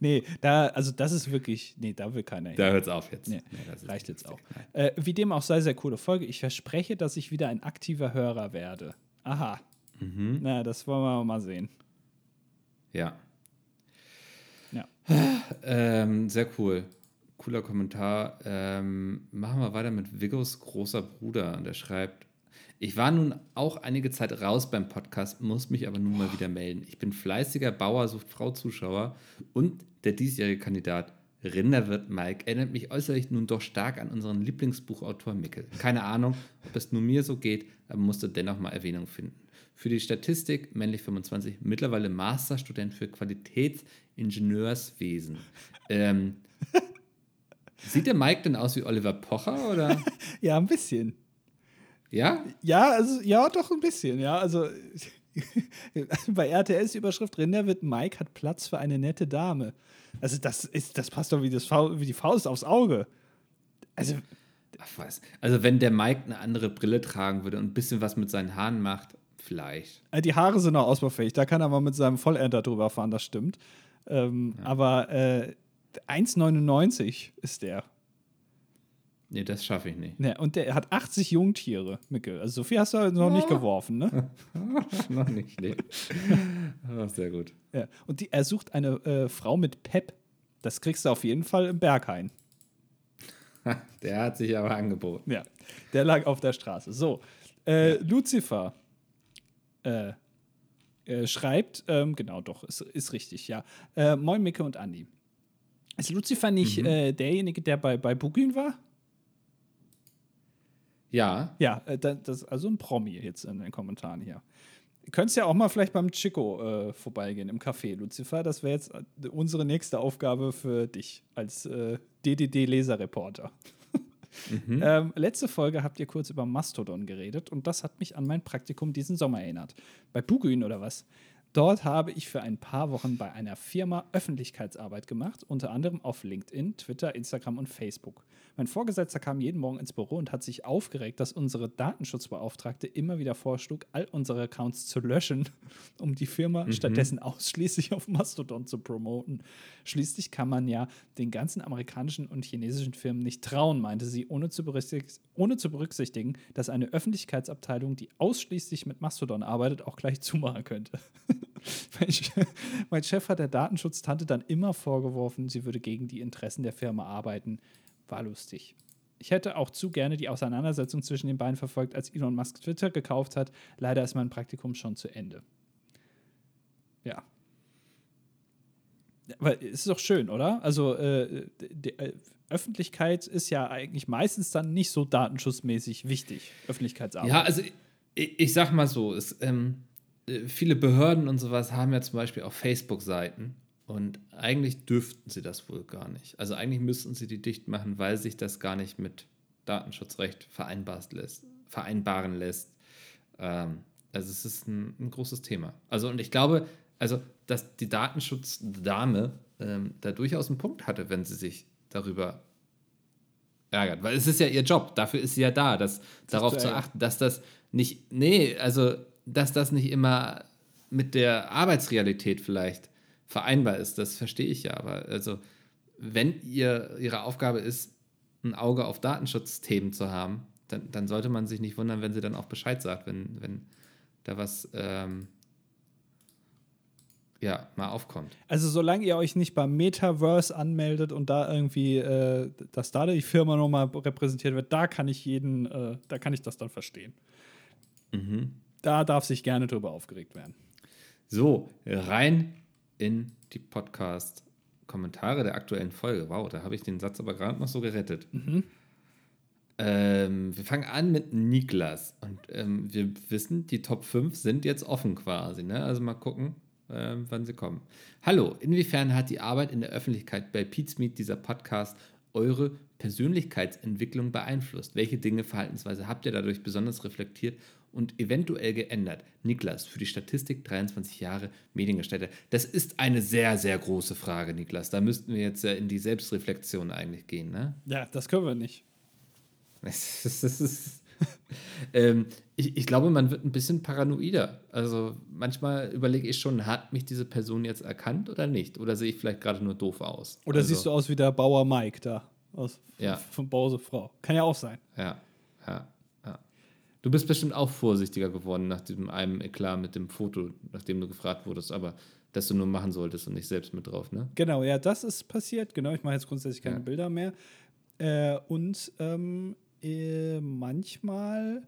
S2: nee, da, also das ist wirklich, nee, da will keiner hin.
S1: Da hört es auf jetzt.
S2: Nee,
S1: Nee,
S2: reicht jetzt auch. Äh, wie dem auch sei, sehr coole Folge. Ich verspreche, dass ich wieder ein aktiver Hörer werde. Aha.
S1: Mhm.
S2: Na, das wollen wir mal sehen.
S1: Ja. Ähm, sehr cool. Cooler Kommentar. Ähm, machen wir weiter mit Viggos großer Bruder. Und er schreibt: Ich war nun auch einige Zeit raus beim Podcast, muss mich aber nun mal wieder melden. Ich bin fleißiger Bauer, sucht Frau Zuschauer und der diesjährige Kandidat Rinderwirt Mike erinnert mich äußerlich nun doch stark an unseren Lieblingsbuchautor Mickel. Keine Ahnung, ob es nur mir so geht, aber musste dennoch mal Erwähnung finden. Für die Statistik, männlich 25, mittlerweile Masterstudent für Qualitätsingenieurswesen. Ähm, sieht der Mike denn aus wie Oliver Pocher oder?
S2: Ja, ein bisschen.
S1: Ja?
S2: Ja, also, ja, doch ein bisschen, ja. Also bei RTLs Überschrift Rinder wird Mike hat Platz für eine nette Dame. Also das ist, das passt doch wie, das, wie die Faust aufs Auge. Also,
S1: Ach was. Also wenn der Mike eine andere Brille tragen würde und ein bisschen was mit seinen Haaren macht, vielleicht.
S2: äh, die Haare sind noch ausbaufähig, da kann er mal mit seinem Vollender drüber fahren, das stimmt. Ähm, Aber äh, 1,99 ist der.
S1: Nee, das schaffe ich nicht.
S2: Ne, und der hat 80 Jungtiere, Mickel. Also so viel hast du noch nicht geworfen, ne?
S1: Noch nicht, nee. Oh, sehr gut.
S2: Ja. Und die, er sucht eine äh, Frau mit Pep. Das kriegst du auf jeden Fall im Berghain.
S1: Der hat sich aber angeboten.
S2: Ja, der lag auf der Straße. So, äh, Lucifer äh, äh, schreibt, ähm, genau, doch, ist, ist richtig, ja. Äh, Moin, Micke und Andi. Ist Lucifer nicht äh, derjenige, der bei, bei Bugün war?
S1: Ja,
S2: Ja, äh, da- das, also ein Promi jetzt in den Kommentaren hier. Du könntest ja auch mal vielleicht beim Chico äh, vorbeigehen im Café, Lucifer. Das wäre jetzt äh, unsere nächste Aufgabe für dich als äh, DDD-Leserreporter. Ähm, letzte Folge habt ihr kurz über Mastodon geredet und das hat mich an mein Praktikum diesen Sommer erinnert. Bei Bugün oder was? Dort habe ich für ein paar Wochen bei einer Firma Öffentlichkeitsarbeit gemacht, unter anderem auf LinkedIn, Twitter, Instagram und Facebook. Mein Vorgesetzter kam jeden Morgen ins Büro und hat sich aufgeregt, dass unsere Datenschutzbeauftragte immer wieder vorschlug, all unsere Accounts zu löschen, um die Firma stattdessen ausschließlich auf Mastodon zu promoten. Schließlich kann man ja den ganzen amerikanischen und chinesischen Firmen nicht trauen, meinte sie, ohne zu, berücksichtigen, ohne zu berücksichtigen, dass eine Öffentlichkeitsabteilung, die ausschließlich mit Mastodon arbeitet, auch gleich zumachen könnte. mein, Che- mein Chef hat der Datenschutztante dann immer vorgeworfen, sie würde gegen die Interessen der Firma arbeiten. War lustig. Ich hätte auch zu gerne die Auseinandersetzung zwischen den beiden verfolgt, als Elon Musk Twitter gekauft hat. Leider ist mein Praktikum schon zu Ende. Ja. Aber es ist doch schön, oder? Also, äh, die, äh, Öffentlichkeit ist ja eigentlich meistens dann nicht so datenschutzmäßig wichtig. Öffentlichkeitsarbeit.
S1: Ja, also ich, ich sag mal so, es, ähm, äh, viele Behörden und sowas haben ja zum Beispiel auch Facebook-Seiten und eigentlich dürften sie das wohl gar nicht. Also eigentlich müssten sie die dicht machen, weil sich das gar nicht mit Datenschutzrecht vereinbaren lässt. Vereinbaren lässt. Ähm, also es ist ein, ein großes Thema. Also und ich glaube, also dass die Datenschutzdame ähm, da durchaus einen Punkt hatte, wenn sie sich darüber ärgert. Weil es ist ja ihr Job, dafür ist sie ja da, dass, darauf
S2: zu
S1: achten, dass das nicht, nee, also dass das nicht immer mit der Arbeitsrealität vielleicht vereinbar ist, das verstehe ich ja. Aber also, wenn ihr ihre Aufgabe ist, ein Auge auf Datenschutzthemen zu haben, dann, dann sollte man sich nicht wundern, wenn sie dann auch Bescheid sagt, wenn, wenn da was ähm, ja, mal aufkommt.
S2: Also solange ihr euch nicht beim Metaverse anmeldet und da irgendwie, äh, dass da die Firma nochmal repräsentiert wird, da kann ich jeden, äh, da kann ich das dann verstehen. Da darf sich gerne drüber aufgeregt werden.
S1: So, rein in die Podcast-Kommentare der aktuellen Folge. Wow, da habe ich den Satz aber gerade noch so gerettet. Ähm, wir fangen an mit Niklas. Und ähm, wir wissen, die Top 5 sind jetzt offen quasi. Ne? Also mal gucken, ähm, wann sie kommen. Hallo, inwiefern hat die Arbeit in der Öffentlichkeit bei Pete's Meet, dieser Podcast, eure Persönlichkeitsentwicklung beeinflusst? Welche Dinge, Verhaltensweise habt ihr dadurch besonders reflektiert und eventuell geändert? Niklas, für die Statistik 23 Jahre Mediengestalter. Das ist eine sehr, sehr große Frage, Niklas. Da müssten wir jetzt ja in die Selbstreflexion eigentlich gehen, ne?
S2: Ja, das können wir nicht.
S1: Ist- ist- Ähm, ich, ich glaube, man wird ein bisschen paranoider. Also manchmal überlege ich schon, hat mich diese Person jetzt erkannt oder nicht? Oder sehe ich vielleicht gerade nur doof aus?
S2: Oder
S1: also,
S2: siehst du aus wie der Bauer Mike da aus
S1: Ja.
S2: von Bause Frau. Kann ja auch sein.
S1: Ja, ja. Du bist bestimmt auch vorsichtiger geworden nach diesem einem Eklat mit dem Foto, nachdem du gefragt wurdest, aber dass du nur machen solltest und nicht selbst mit drauf, ne?
S2: Genau, ja, das ist passiert. Genau, ich mache jetzt grundsätzlich keine
S1: Ja.
S2: Bilder mehr. Äh, und ähm, äh, manchmal,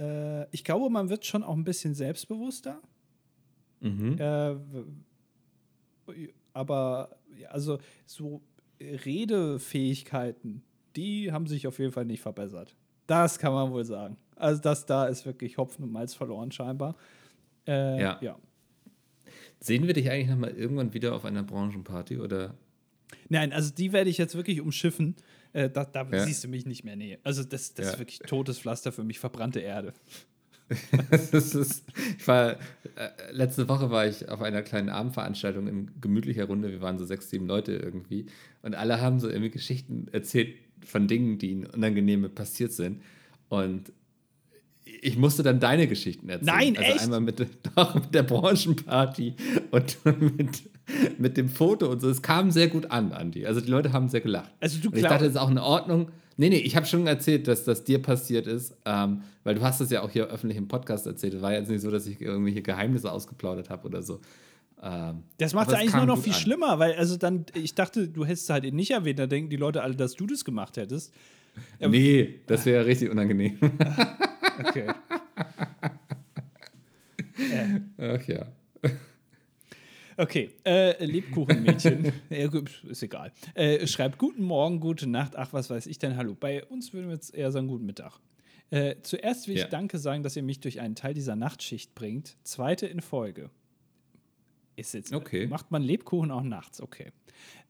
S2: äh, ich glaube, man wird schon auch ein bisschen selbstbewusster.
S1: Mhm.
S2: Äh, aber also so Redefähigkeiten, die haben sich auf jeden Fall nicht verbessert. Das kann man wohl sagen. Also das da ist wirklich Hopfen und Malz verloren scheinbar. Äh,
S1: Ja.
S2: ja.
S1: Sehen wir dich eigentlich nochmal irgendwann wieder auf einer Branchenparty oder?
S2: Nein, also die werde ich jetzt wirklich umschiffen. Äh, da da
S1: Ja.
S2: siehst du mich nicht mehr. Nee. Also das, das
S1: Ja.
S2: ist wirklich totes Pflaster für mich, verbrannte Erde.
S1: das ist, ich war, äh, letzte Woche war ich auf einer kleinen Abendveranstaltung in gemütlicher Runde. Wir waren so sechs, sieben Leute irgendwie. Und alle haben so irgendwie Geschichten erzählt von Dingen, die ihnen unangenehme passiert sind. Und ich musste dann deine Geschichten erzählen.
S2: Nein,
S1: also
S2: echt?
S1: einmal mit, doch, mit der Branchenparty und mit, mit dem Foto und so. Es kam sehr gut an, Andi. Also die Leute haben sehr gelacht.
S2: Also du
S1: und ich dachte, das ist auch in Ordnung. Nee, nee, ich habe schon erzählt, dass das dir passiert ist, ähm, weil du hast es ja auch hier öffentlich im Podcast erzählt. Es war jetzt nicht so, dass ich irgendwelche Geheimnisse ausgeplaudert habe oder so. Ähm,
S2: Das macht es eigentlich nur noch viel
S1: an.
S2: schlimmer, weil also dann, ich dachte, du hättest es halt nicht erwähnt, da denken die Leute alle, dass du das gemacht hättest. Ja,
S1: Nee, das wäre richtig unangenehm.
S2: Okay.
S1: Ach ja.
S2: Okay, äh, Lebkuchenmädchen, ja, ist egal. Äh, schreibt guten Morgen, gute Nacht, ach, was weiß ich denn, hallo. Bei uns würden wir jetzt eher sagen, guten Mittag. Äh, zuerst will
S1: Ja.
S2: ich Danke sagen, dass ihr mich durch einen Teil dieser Nachtschicht bringt. Zweite in Folge. Ist jetzt,
S1: Okay.
S2: macht man Lebkuchen auch nachts, okay.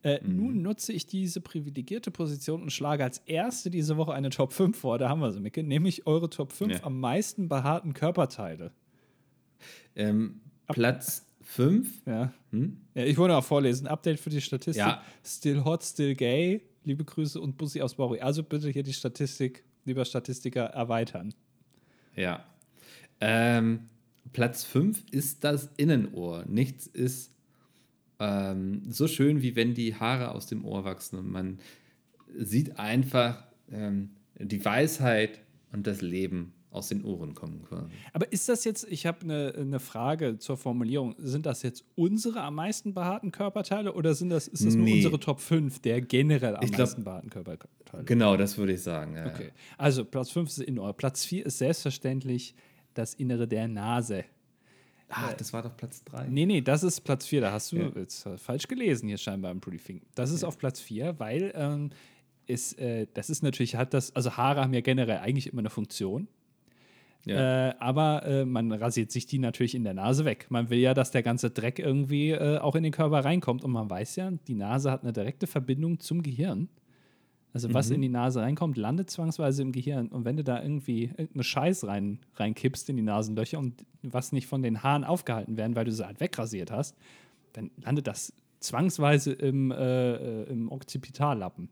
S2: Äh, Nun nutze ich diese privilegierte Position und schlage als erste diese Woche eine Top 5 vor. Da haben wir sie, Micke. Nämlich eure Top 5
S1: Ja.
S2: am meisten behaarten Körperteile.
S1: Ähm, Platz 5.
S2: Ja. ja. Ich wollte auch vorlesen. Update für die Statistik.
S1: Ja.
S2: Still hot, still gay. Liebe Grüße und Bussi aus Bauchi. Also bitte hier die Statistik, lieber Statistiker, erweitern.
S1: Ja. Ähm, Platz 5 ist das Innenohr. Nichts ist ähm, so schön, wie wenn die Haare aus dem Ohr wachsen und man sieht einfach ähm, die Weisheit und das Leben aus den Ohren kommen quasi.
S2: Aber ist das jetzt, ich habe eine ne Frage zur Formulierung, sind das jetzt unsere am meisten behaarten Körperteile oder sind das, ist das nur
S1: Nee.
S2: unsere Top 5 der generell am
S1: glaub-
S2: meisten behaarten Körperteile?
S1: Genau, das würde ich sagen. Ja,
S2: Okay. Also Platz 5 ist Innenohr. Platz 4 ist selbstverständlich das Innere der Nase.
S1: ja. Ah, das war doch Platz 3.
S2: Nee, nee, das ist Platz 4. Da hast du
S1: Ja.
S2: jetzt falsch gelesen hier scheinbar im Briefing. Das ist auf Platz 4, weil ähm, ist, äh, das ist natürlich, hat das, also Haare haben ja generell eigentlich immer eine Funktion.
S1: Ja.
S2: Äh, aber äh, man rasiert sich die natürlich in der Nase weg. Man will ja, dass der ganze Dreck irgendwie äh, auch in den Körper reinkommt. Und man weiß ja, die Nase hat eine direkte Verbindung zum Gehirn. Also was in die Nase reinkommt, landet zwangsweise im Gehirn. Und wenn du da irgendwie irgendeine Scheiß rein, reinkippst in die Nasenlöcher und was nicht von den Haaren aufgehalten werden, weil du sie halt wegrasiert hast, dann landet das zwangsweise im, äh, äh, im Occipitallappen.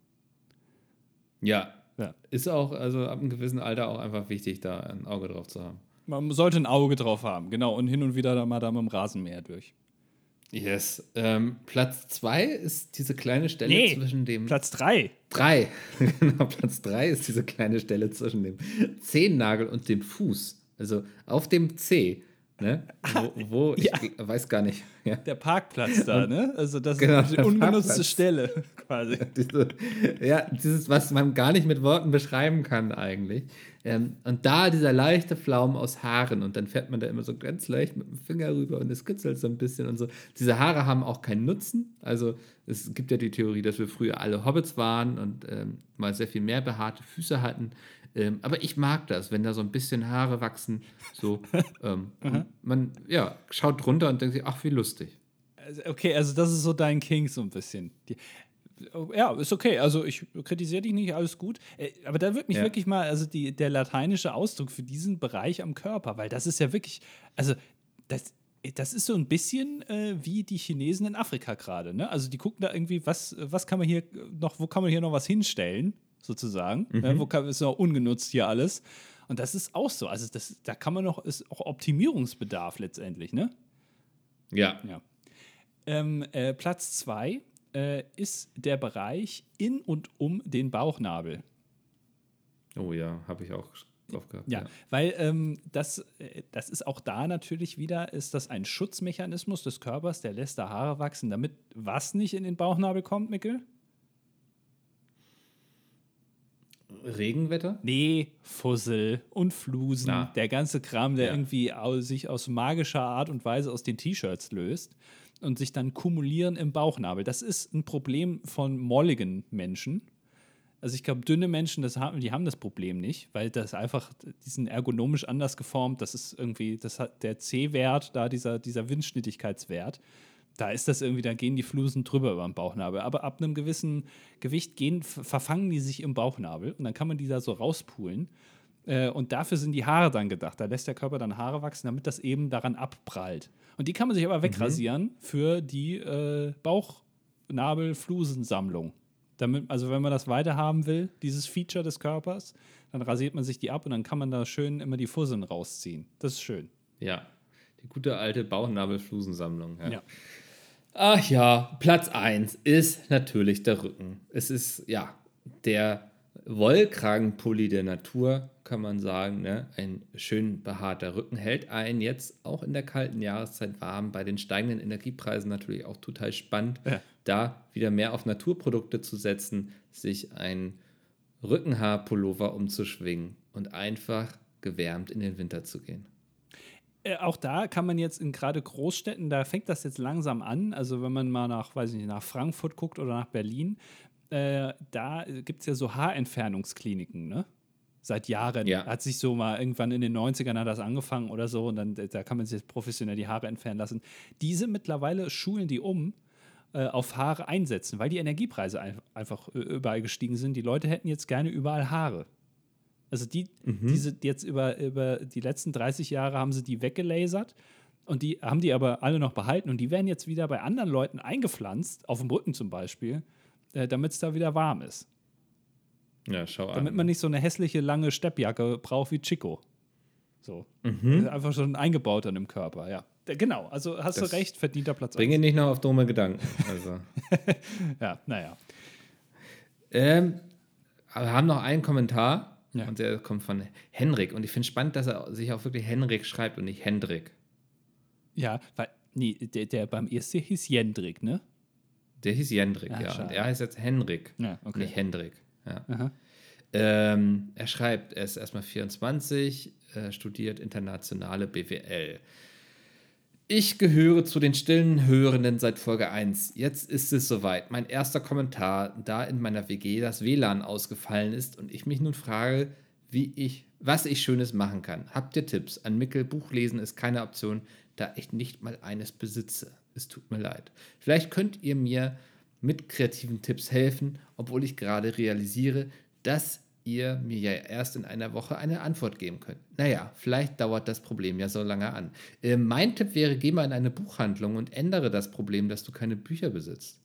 S1: ja.
S2: Ja.
S1: Ist auch, also ab einem gewissen Alter auch einfach wichtig, da ein Auge drauf zu haben.
S2: Man sollte ein Auge drauf haben, genau. Und hin und wieder da mal da mit dem Rasenmäher durch.
S1: Yes. Ähm, Platz 2 ist diese kleine Stelle zwischen dem.
S2: Platz 3.
S1: Drei. genau, Platz drei ist diese kleine Stelle zwischen dem Zehennagel und dem Fuß. Also auf dem C. Ne? Wo, wo ich
S2: Ja.
S1: gl- weiß gar nicht. Ja.
S2: Der Parkplatz da, ne? Also das
S1: Genau,
S2: ist die
S1: der
S2: ungenutzte
S1: Parkplatz.
S2: Stelle quasi.
S1: Diese, ja, dieses, was man gar nicht mit Worten beschreiben kann eigentlich. Ähm, und da dieser leichte Flaum aus Haaren und dann fährt man da immer so ganz leicht mit dem Finger rüber und es kitzelt so ein bisschen und so. Diese Haare haben auch keinen Nutzen. Also es gibt ja die Theorie, dass wir früher alle Hobbits waren und ähm, mal sehr viel mehr behaarte Füße hatten. Ähm, aber ich mag das, wenn da so ein bisschen Haare wachsen. So, ähm, man ja, schaut drunter und denkt sich, ach, wie lustig.
S2: Also, Okay, also das ist so dein King so ein bisschen. Die, oh, ja, ist okay. Also ich kritisiere dich nicht, alles gut. Äh, Aber da wird mich
S1: Ja.
S2: wirklich mal, also die, der lateinische Ausdruck für diesen Bereich am Körper, weil das ist ja wirklich, also das, das ist so ein bisschen äh, wie die Chinesen in Afrika gerade. Ne? Also die gucken da irgendwie, was, was kann man hier noch, wo kann man hier noch was hinstellen, sozusagen. Ne? Wo kann, ist noch ungenutzt hier alles. Und das ist auch so. Also das, da kann man noch, ist auch Optimierungsbedarf letztendlich, ne?
S1: Ja.
S2: Ja. Ähm, äh, Platz zwei äh, ist der Bereich in und um den Bauchnabel.
S1: Oh ja, habe ich auch drauf gehabt.
S2: Ja, weil ähm, das, äh, das ist auch da natürlich wieder, ist das ein Schutzmechanismus des Körpers, der lässt da Haare wachsen, damit was nicht in den Bauchnabel kommt, Mikkel?
S1: Regenwetter?
S2: Nee, Fussel und Flusen,
S1: Na.
S2: der ganze Kram, der
S1: Ja.
S2: irgendwie sich aus magischer Art und Weise aus den T-Shirts löst und sich dann kumulieren im Bauchnabel. Das ist ein Problem von molligen Menschen. Also ich glaube, dünne Menschen, das haben, die haben das Problem nicht, weil das einfach, die sind ergonomisch anders geformt. Das ist irgendwie, das hat der C-Wert, da dieser, dieser Windschnittigkeitswert, da ist das irgendwie, da gehen die Flusen drüber über den Bauchnabel. Aber ab einem gewissen Gewicht gehen, ver- verfangen die sich im Bauchnabel und dann kann man die da so rauspulen. Äh, und dafür sind die Haare dann gedacht. Da lässt der Körper dann Haare wachsen, damit das eben daran abprallt. Und die kann man sich aber wegrasieren für die äh, Bauchnabelflusensammlung. Damit, also wenn man das weiterhaben will, dieses Feature des Körpers, dann rasiert man sich die ab und dann kann man da schön immer die Fusseln rausziehen. Das ist schön.
S1: Ja. Die gute alte Bauchnabelflusensammlung. Ja.
S2: Ja.
S1: Ach ja, Platz 1 ist natürlich der Rücken. Es ist, ja, der Wollkragenpulli der Natur, kann man sagen. Ne? Ein schön behaarter Rücken hält einen jetzt auch in der kalten Jahreszeit warm. Bei den steigenden Energiepreisen natürlich auch total spannend,
S2: Ja.
S1: da wieder mehr auf Naturprodukte zu setzen, sich ein Rückenhaarpullover umzuschwingen und einfach gewärmt in den Winter zu gehen.
S2: Äh, auch da kann man jetzt in gerade Großstädten, da fängt das jetzt langsam an. Also wenn man mal nach, weiß ich nicht, nach Frankfurt guckt oder nach Berlin, äh, da gibt es ja so Haarentfernungskliniken, ne? Seit Jahren.
S1: Ja.
S2: Hat sich so mal irgendwann in den 90ern hat das angefangen oder so und dann da kann man sich jetzt professionell die Haare entfernen lassen. Diese mittlerweile schulen die um äh, auf Haare einsetzen, weil die Energiepreise ein, einfach äh, überall gestiegen sind. Die Leute hätten jetzt gerne überall Haare. Also die, diese jetzt über, über die letzten 30 Jahre haben sie die weggelasert und die haben die aber alle noch behalten und die werden jetzt wieder bei anderen Leuten eingepflanzt, auf dem Rücken zum Beispiel, äh, damit es da wieder warm ist.
S1: Ja, schau
S2: Damit
S1: an.
S2: man nicht so eine hässliche lange Steppjacke braucht wie Chico. So. Ist Einfach schon eingebaut dann im Körper, ja. Äh, Genau, also hast
S1: Das
S2: du recht, verdienter Platz.
S1: Bringe nicht noch auf dumme Gedanken. Also.
S2: Ja, naja.
S1: Ähm, wir haben noch einen Kommentar
S2: Ja.
S1: und der kommt von Henrik. Und ich finde spannend, dass er sich auch wirklich Henrik schreibt und nicht Hendrik.
S2: Ja, weil, nee, der, der beim ESC hieß Jendrik, ne?
S1: Der hieß Jendrik,
S2: Ah,
S1: ja.
S2: schade.
S1: Und er heißt jetzt Henrik,
S2: Ja, okay.
S1: nicht Hendrik. Ja. Ähm, er schreibt, er ist erstmal 24, äh, studiert internationale BWL. Ich gehöre zu den stillen Hörenden seit Folge 1. Jetzt ist es soweit. Mein erster Kommentar, da in meiner WG das WLAN ausgefallen ist und ich mich nun frage, wie ich, was ich Schönes machen kann. Habt ihr Tipps? An Mickel, Buchlesen ist keine Option, da ich nicht mal eines besitze. Es tut mir leid. Vielleicht könnt ihr mir mit kreativen Tipps helfen, obwohl ich gerade realisiere, dass ihr mir ja erst in einer Woche eine Antwort geben könnt. Naja, vielleicht dauert das Problem ja so lange an. Äh, mein Tipp wäre, geh mal in eine Buchhandlung und ändere das Problem, dass du keine Bücher besitzt.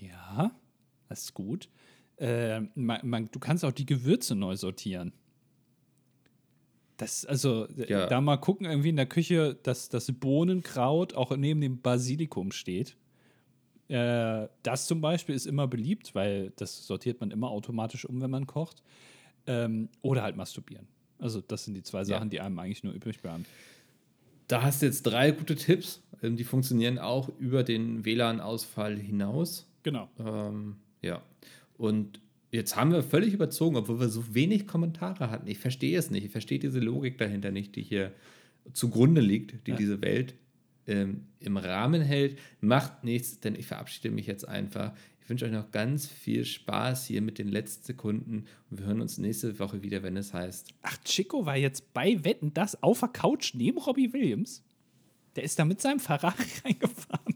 S2: Ja, das ist gut. Äh, man, man, du kannst auch die Gewürze neu sortieren. Das, also, äh,
S1: Ja.
S2: da mal gucken, irgendwie in der Küche, dass das Bohnenkraut auch neben dem Basilikum steht. Äh, das zum Beispiel ist immer beliebt, weil das sortiert man immer automatisch um, wenn man kocht. Ähm, oder halt masturbieren. Also, das sind die zwei Sachen, die einem eigentlich nur übrig bleiben.
S1: Da hast du jetzt drei gute Tipps. Ähm, die funktionieren auch über den WLAN-Ausfall hinaus.
S2: Genau.
S1: Ähm, ja. Und jetzt haben wir völlig überzogen, obwohl wir so wenig Kommentare hatten. Ich verstehe es nicht. Ich verstehe diese Logik dahinter nicht, die hier zugrunde liegt, die
S2: Ja.
S1: diese Welt ähm, im Rahmen hält. Macht nichts, denn ich verabschiede mich jetzt einfach. Ich wünsche euch noch ganz viel Spaß hier mit den letzten Sekunden und wir hören uns nächste Woche wieder, wenn es heißt.
S2: Ach, Chico war jetzt bei Wetten das auf der Couch neben Robbie Williams. Der ist da mit seinem Ferrari reingefahren.